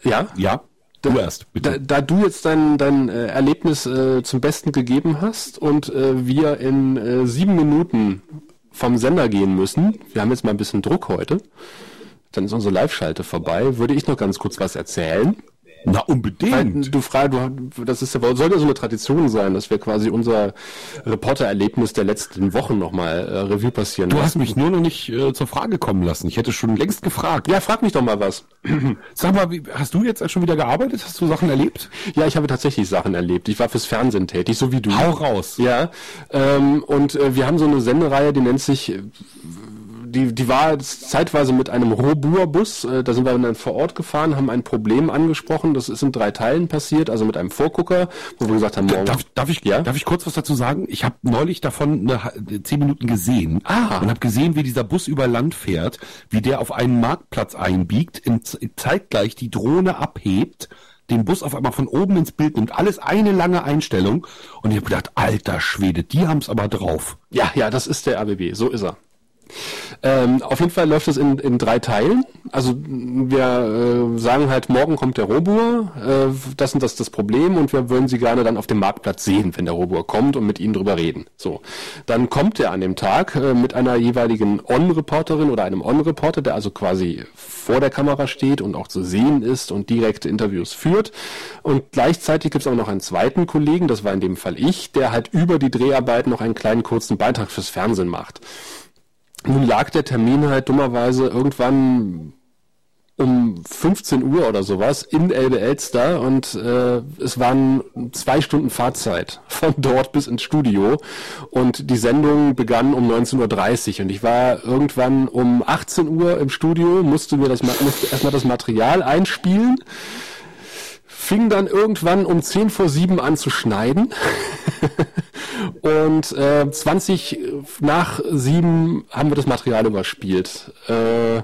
Ja? Ja. Du erst, bitte. Da, da, du jetzt dein, dein äh, Erlebnis äh, zum Besten gegeben hast und äh, wir in äh, sieben Minuten vom Sender gehen müssen, wir haben jetzt mal ein bisschen Druck heute, dann ist unsere Live-Schalte vorbei, würde ich noch ganz kurz was erzählen. Na, unbedingt. Du fragst, du, das ist ja, soll ja so eine Tradition sein, dass wir quasi unser Reportererlebnis der letzten Wochen nochmal äh, Revue passieren Du lassen. hast mich nur noch nicht äh, zur Frage kommen lassen. Ich hätte schon längst gefragt. Ja, frag mich doch mal was. Sag mal, wie, hast du jetzt schon wieder gearbeitet? Hast du Sachen erlebt? Ja, ich habe tatsächlich Sachen erlebt. Ich war fürs Fernsehen tätig, so wie du. Hau raus. Ja, ähm, und äh, wir haben so eine Sendereihe, die nennt sich die, die war zeitweise mit einem Robur-Bus, äh, da sind wir dann vor Ort gefahren, haben ein Problem angesprochen, das ist in drei Teilen passiert, also mit einem Vorgucker, wo wir gesagt haben, morgen... Darf, darf, ich, ja? darf ich kurz was dazu sagen? Ich habe neulich davon eine, zehn Minuten gesehen ah. und habe gesehen, wie dieser Bus über Land fährt, wie der auf einen Marktplatz einbiegt, in, zeitgleich die Drohne abhebt, den Bus auf einmal von oben ins Bild nimmt. Alles eine lange Einstellung. Und ich habe gedacht, alter Schwede, die haben's aber drauf. Ja, ja, das ist der RBB, so ist er. Ähm, auf jeden Fall läuft es in, in drei Teilen. Also wir äh, sagen halt, morgen kommt der Robur, äh, das und das ist das Problem und wir würden sie gerne dann auf dem Marktplatz sehen, wenn der Robur kommt und mit ihnen drüber reden. So, dann kommt er an dem Tag äh, mit einer jeweiligen On-Reporterin oder einem On-Reporter, der also quasi vor der Kamera steht und auch zu sehen ist und direkte Interviews führt. Und gleichzeitig gibt es auch noch einen zweiten Kollegen, das war in dem Fall ich, der halt über die Dreharbeiten noch einen kleinen kurzen Beitrag fürs Fernsehen macht. Nun lag der Termin halt dummerweise irgendwann um 15 Uhr oder sowas in Elbe Elster und äh, es waren zwei Stunden Fahrzeit von dort bis ins Studio und die Sendung begann um 19.30 Uhr und ich war irgendwann um 18 Uhr im Studio, musste mir das musste erstmal das Material einspielen, fing dann irgendwann um 10 vor 7 an zu schneiden und äh, 20 nach 7 haben wir das Material überspielt. Äh,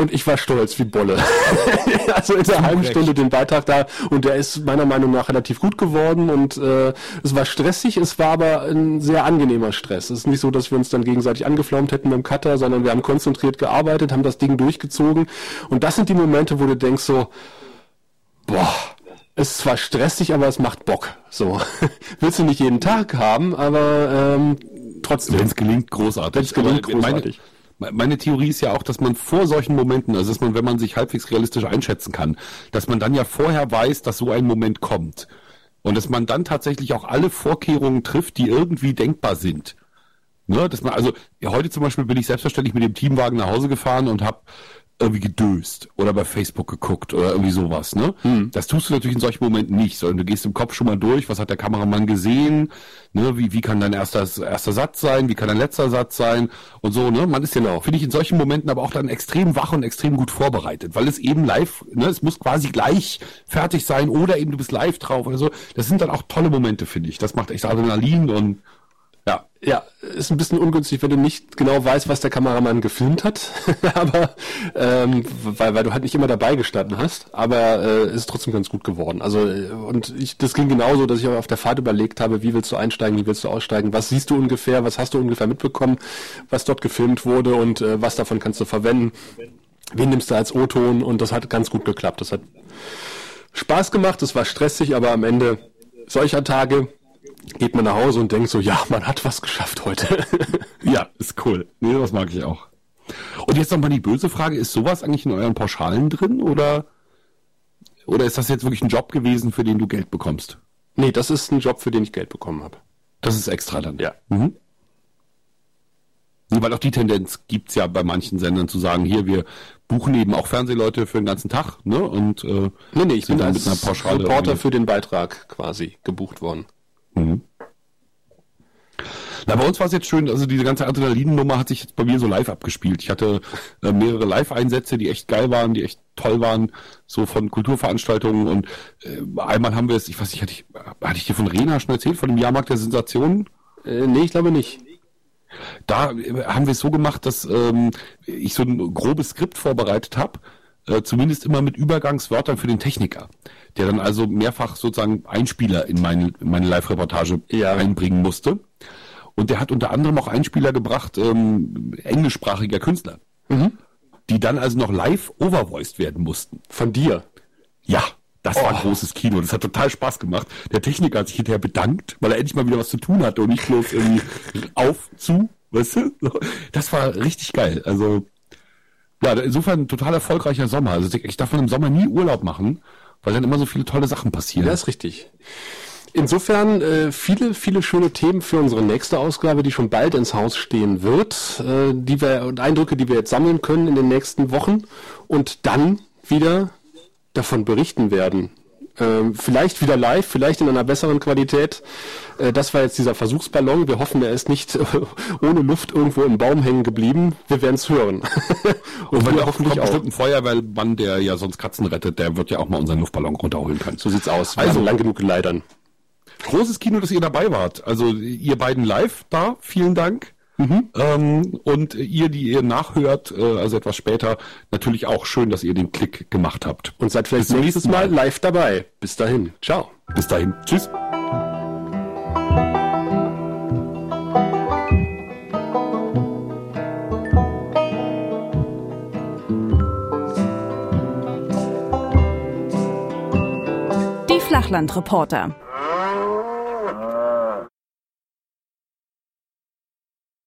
und ich war stolz wie Bolle. also in der halben Stunde den Beitrag da und der ist meiner Meinung nach relativ gut geworden und äh, es war stressig, es war aber ein sehr angenehmer Stress. Es ist nicht so, dass wir uns dann gegenseitig angeflaumt hätten mit dem Cutter, sondern wir haben konzentriert gearbeitet, haben das Ding durchgezogen und das sind die Momente, wo du denkst so, boah, es ist zwar stressig, aber es macht Bock. So willst du nicht jeden Tag haben, aber ähm, trotzdem. Wenn es gelingt, großartig. Wenn es gelingt, großartig. Meine, meine Theorie ist ja auch, dass man vor solchen Momenten, also dass man, wenn man sich halbwegs realistisch einschätzen kann, dass man dann ja vorher weiß, dass so ein Moment kommt. Und dass man dann tatsächlich auch alle Vorkehrungen trifft, die irgendwie denkbar sind. Ne, dass man, also ja, heute zum Beispiel bin ich selbstverständlich mit dem Teamwagen nach Hause gefahren und habe irgendwie gedöst oder bei Facebook geguckt oder irgendwie sowas, ne? Hm. Das tust du natürlich in solchen Momenten nicht, sondern du gehst im Kopf schon mal durch, was hat der Kameramann gesehen, ne? Wie, wie kann dein erster, erster Satz sein, wie kann dein letzter Satz sein und so, ne? Man ist ja, genau. finde ich, in solchen Momenten aber auch dann extrem wach und extrem gut vorbereitet, weil es eben live, ne? Es muss quasi gleich fertig sein oder eben du bist live drauf oder so. Das sind dann auch tolle Momente, finde ich. Das macht echt Adrenalin und ja, ja, ist ein bisschen ungünstig, wenn du nicht genau weißt, was der Kameramann gefilmt hat, aber ähm, weil, weil du halt nicht immer dabei gestanden hast, aber äh, ist trotzdem ganz gut geworden. Also äh, und ich, das ging genauso, dass ich auf der Fahrt überlegt habe, wie willst du einsteigen, wie willst du aussteigen, was siehst du ungefähr, was hast du ungefähr mitbekommen, was dort gefilmt wurde? Und äh, was davon kannst du verwenden, wen nimmst du als O-Ton? Und das hat ganz gut geklappt. Das hat Spaß gemacht, es war stressig, aber am Ende solcher Tage geht man nach Hause und denkt so, ja, man hat was geschafft heute. ja, ist cool. Nee, das mag ich auch. Und jetzt nochmal die böse Frage, ist sowas eigentlich in euren Pauschalen drin oder, oder ist das jetzt wirklich ein Job gewesen, für den du Geld bekommst? Nee, das ist ein Job, für den ich Geld bekommen habe. Das ist extra dann? Ja. Mhm. Weil auch die Tendenz gibt's ja bei manchen Sendern zu sagen, hier, wir buchen eben auch Fernsehleute für den ganzen Tag, ne? Und äh, nee, nee, ich bin als Reporter für den Beitrag quasi gebucht worden. Mhm. Na, bei uns war es jetzt schön, also diese ganze Adrenalin-Nummer hat sich jetzt bei mir so live abgespielt. Ich hatte äh, mehrere Live-Einsätze, die echt geil waren, die echt toll waren, so von Kulturveranstaltungen und äh, einmal haben wir es, ich weiß nicht, hatte ich, hatte ich dir von Rena schon erzählt, von dem Jahrmarkt der Sensationen? Äh, nee, ich glaube nicht. Da äh, haben wir es so gemacht, dass ähm, ich so ein grobes Skript vorbereitet habe, äh, zumindest immer mit Übergangswörtern für den Techniker der dann also mehrfach sozusagen Einspieler in meine, in meine Live-Reportage ja. einbringen musste. Und der hat unter anderem auch Einspieler gebracht, ähm, englischsprachiger Künstler, mhm. die dann also noch live overvoiced werden mussten. Von dir? Ja. Das oh. war ein großes Kino. Das hat total Spaß gemacht. Der Techniker hat sich hinterher bedankt, weil er endlich mal wieder was zu tun hatte und nicht bloß irgendwie auf, zu, weißt du? Das war richtig geil. Also, ja, insofern ein total erfolgreicher Sommer. Also ich darf von im Sommer nie Urlaub machen, weil dann immer so viele tolle Sachen passieren. Ja, ist richtig. Insofern äh, viele, viele schöne Themen für unsere nächste Ausgabe, die schon bald ins Haus stehen wird, äh, die wir und Eindrücke, die wir jetzt sammeln können in den nächsten Wochen und dann wieder davon berichten werden. Ähm, vielleicht wieder live, vielleicht in einer besseren Qualität. Äh, das war jetzt dieser Versuchsballon. Wir hoffen, er ist nicht ohne Luft irgendwo im Baum hängen geblieben. Wir werden es hören. Und wenn wir hoffentlich auch. bestimmt ein Feuerwehrmann, der ja sonst Katzen rettet, der wird ja auch mal unseren Luftballon runterholen können. So sieht's aus. Also lang genug geleitern. Großes Kino, dass ihr dabei wart. Also ihr beiden live da. Vielen Dank. Mhm. Ähm, und ihr, die ihr nachhört, äh, also etwas später, natürlich auch schön, dass ihr den Klick gemacht habt. Und seid vielleicht nächstes Mal live dabei. Bis dahin. Ciao. Bis dahin. Tschüss. Die Flachlandreporter.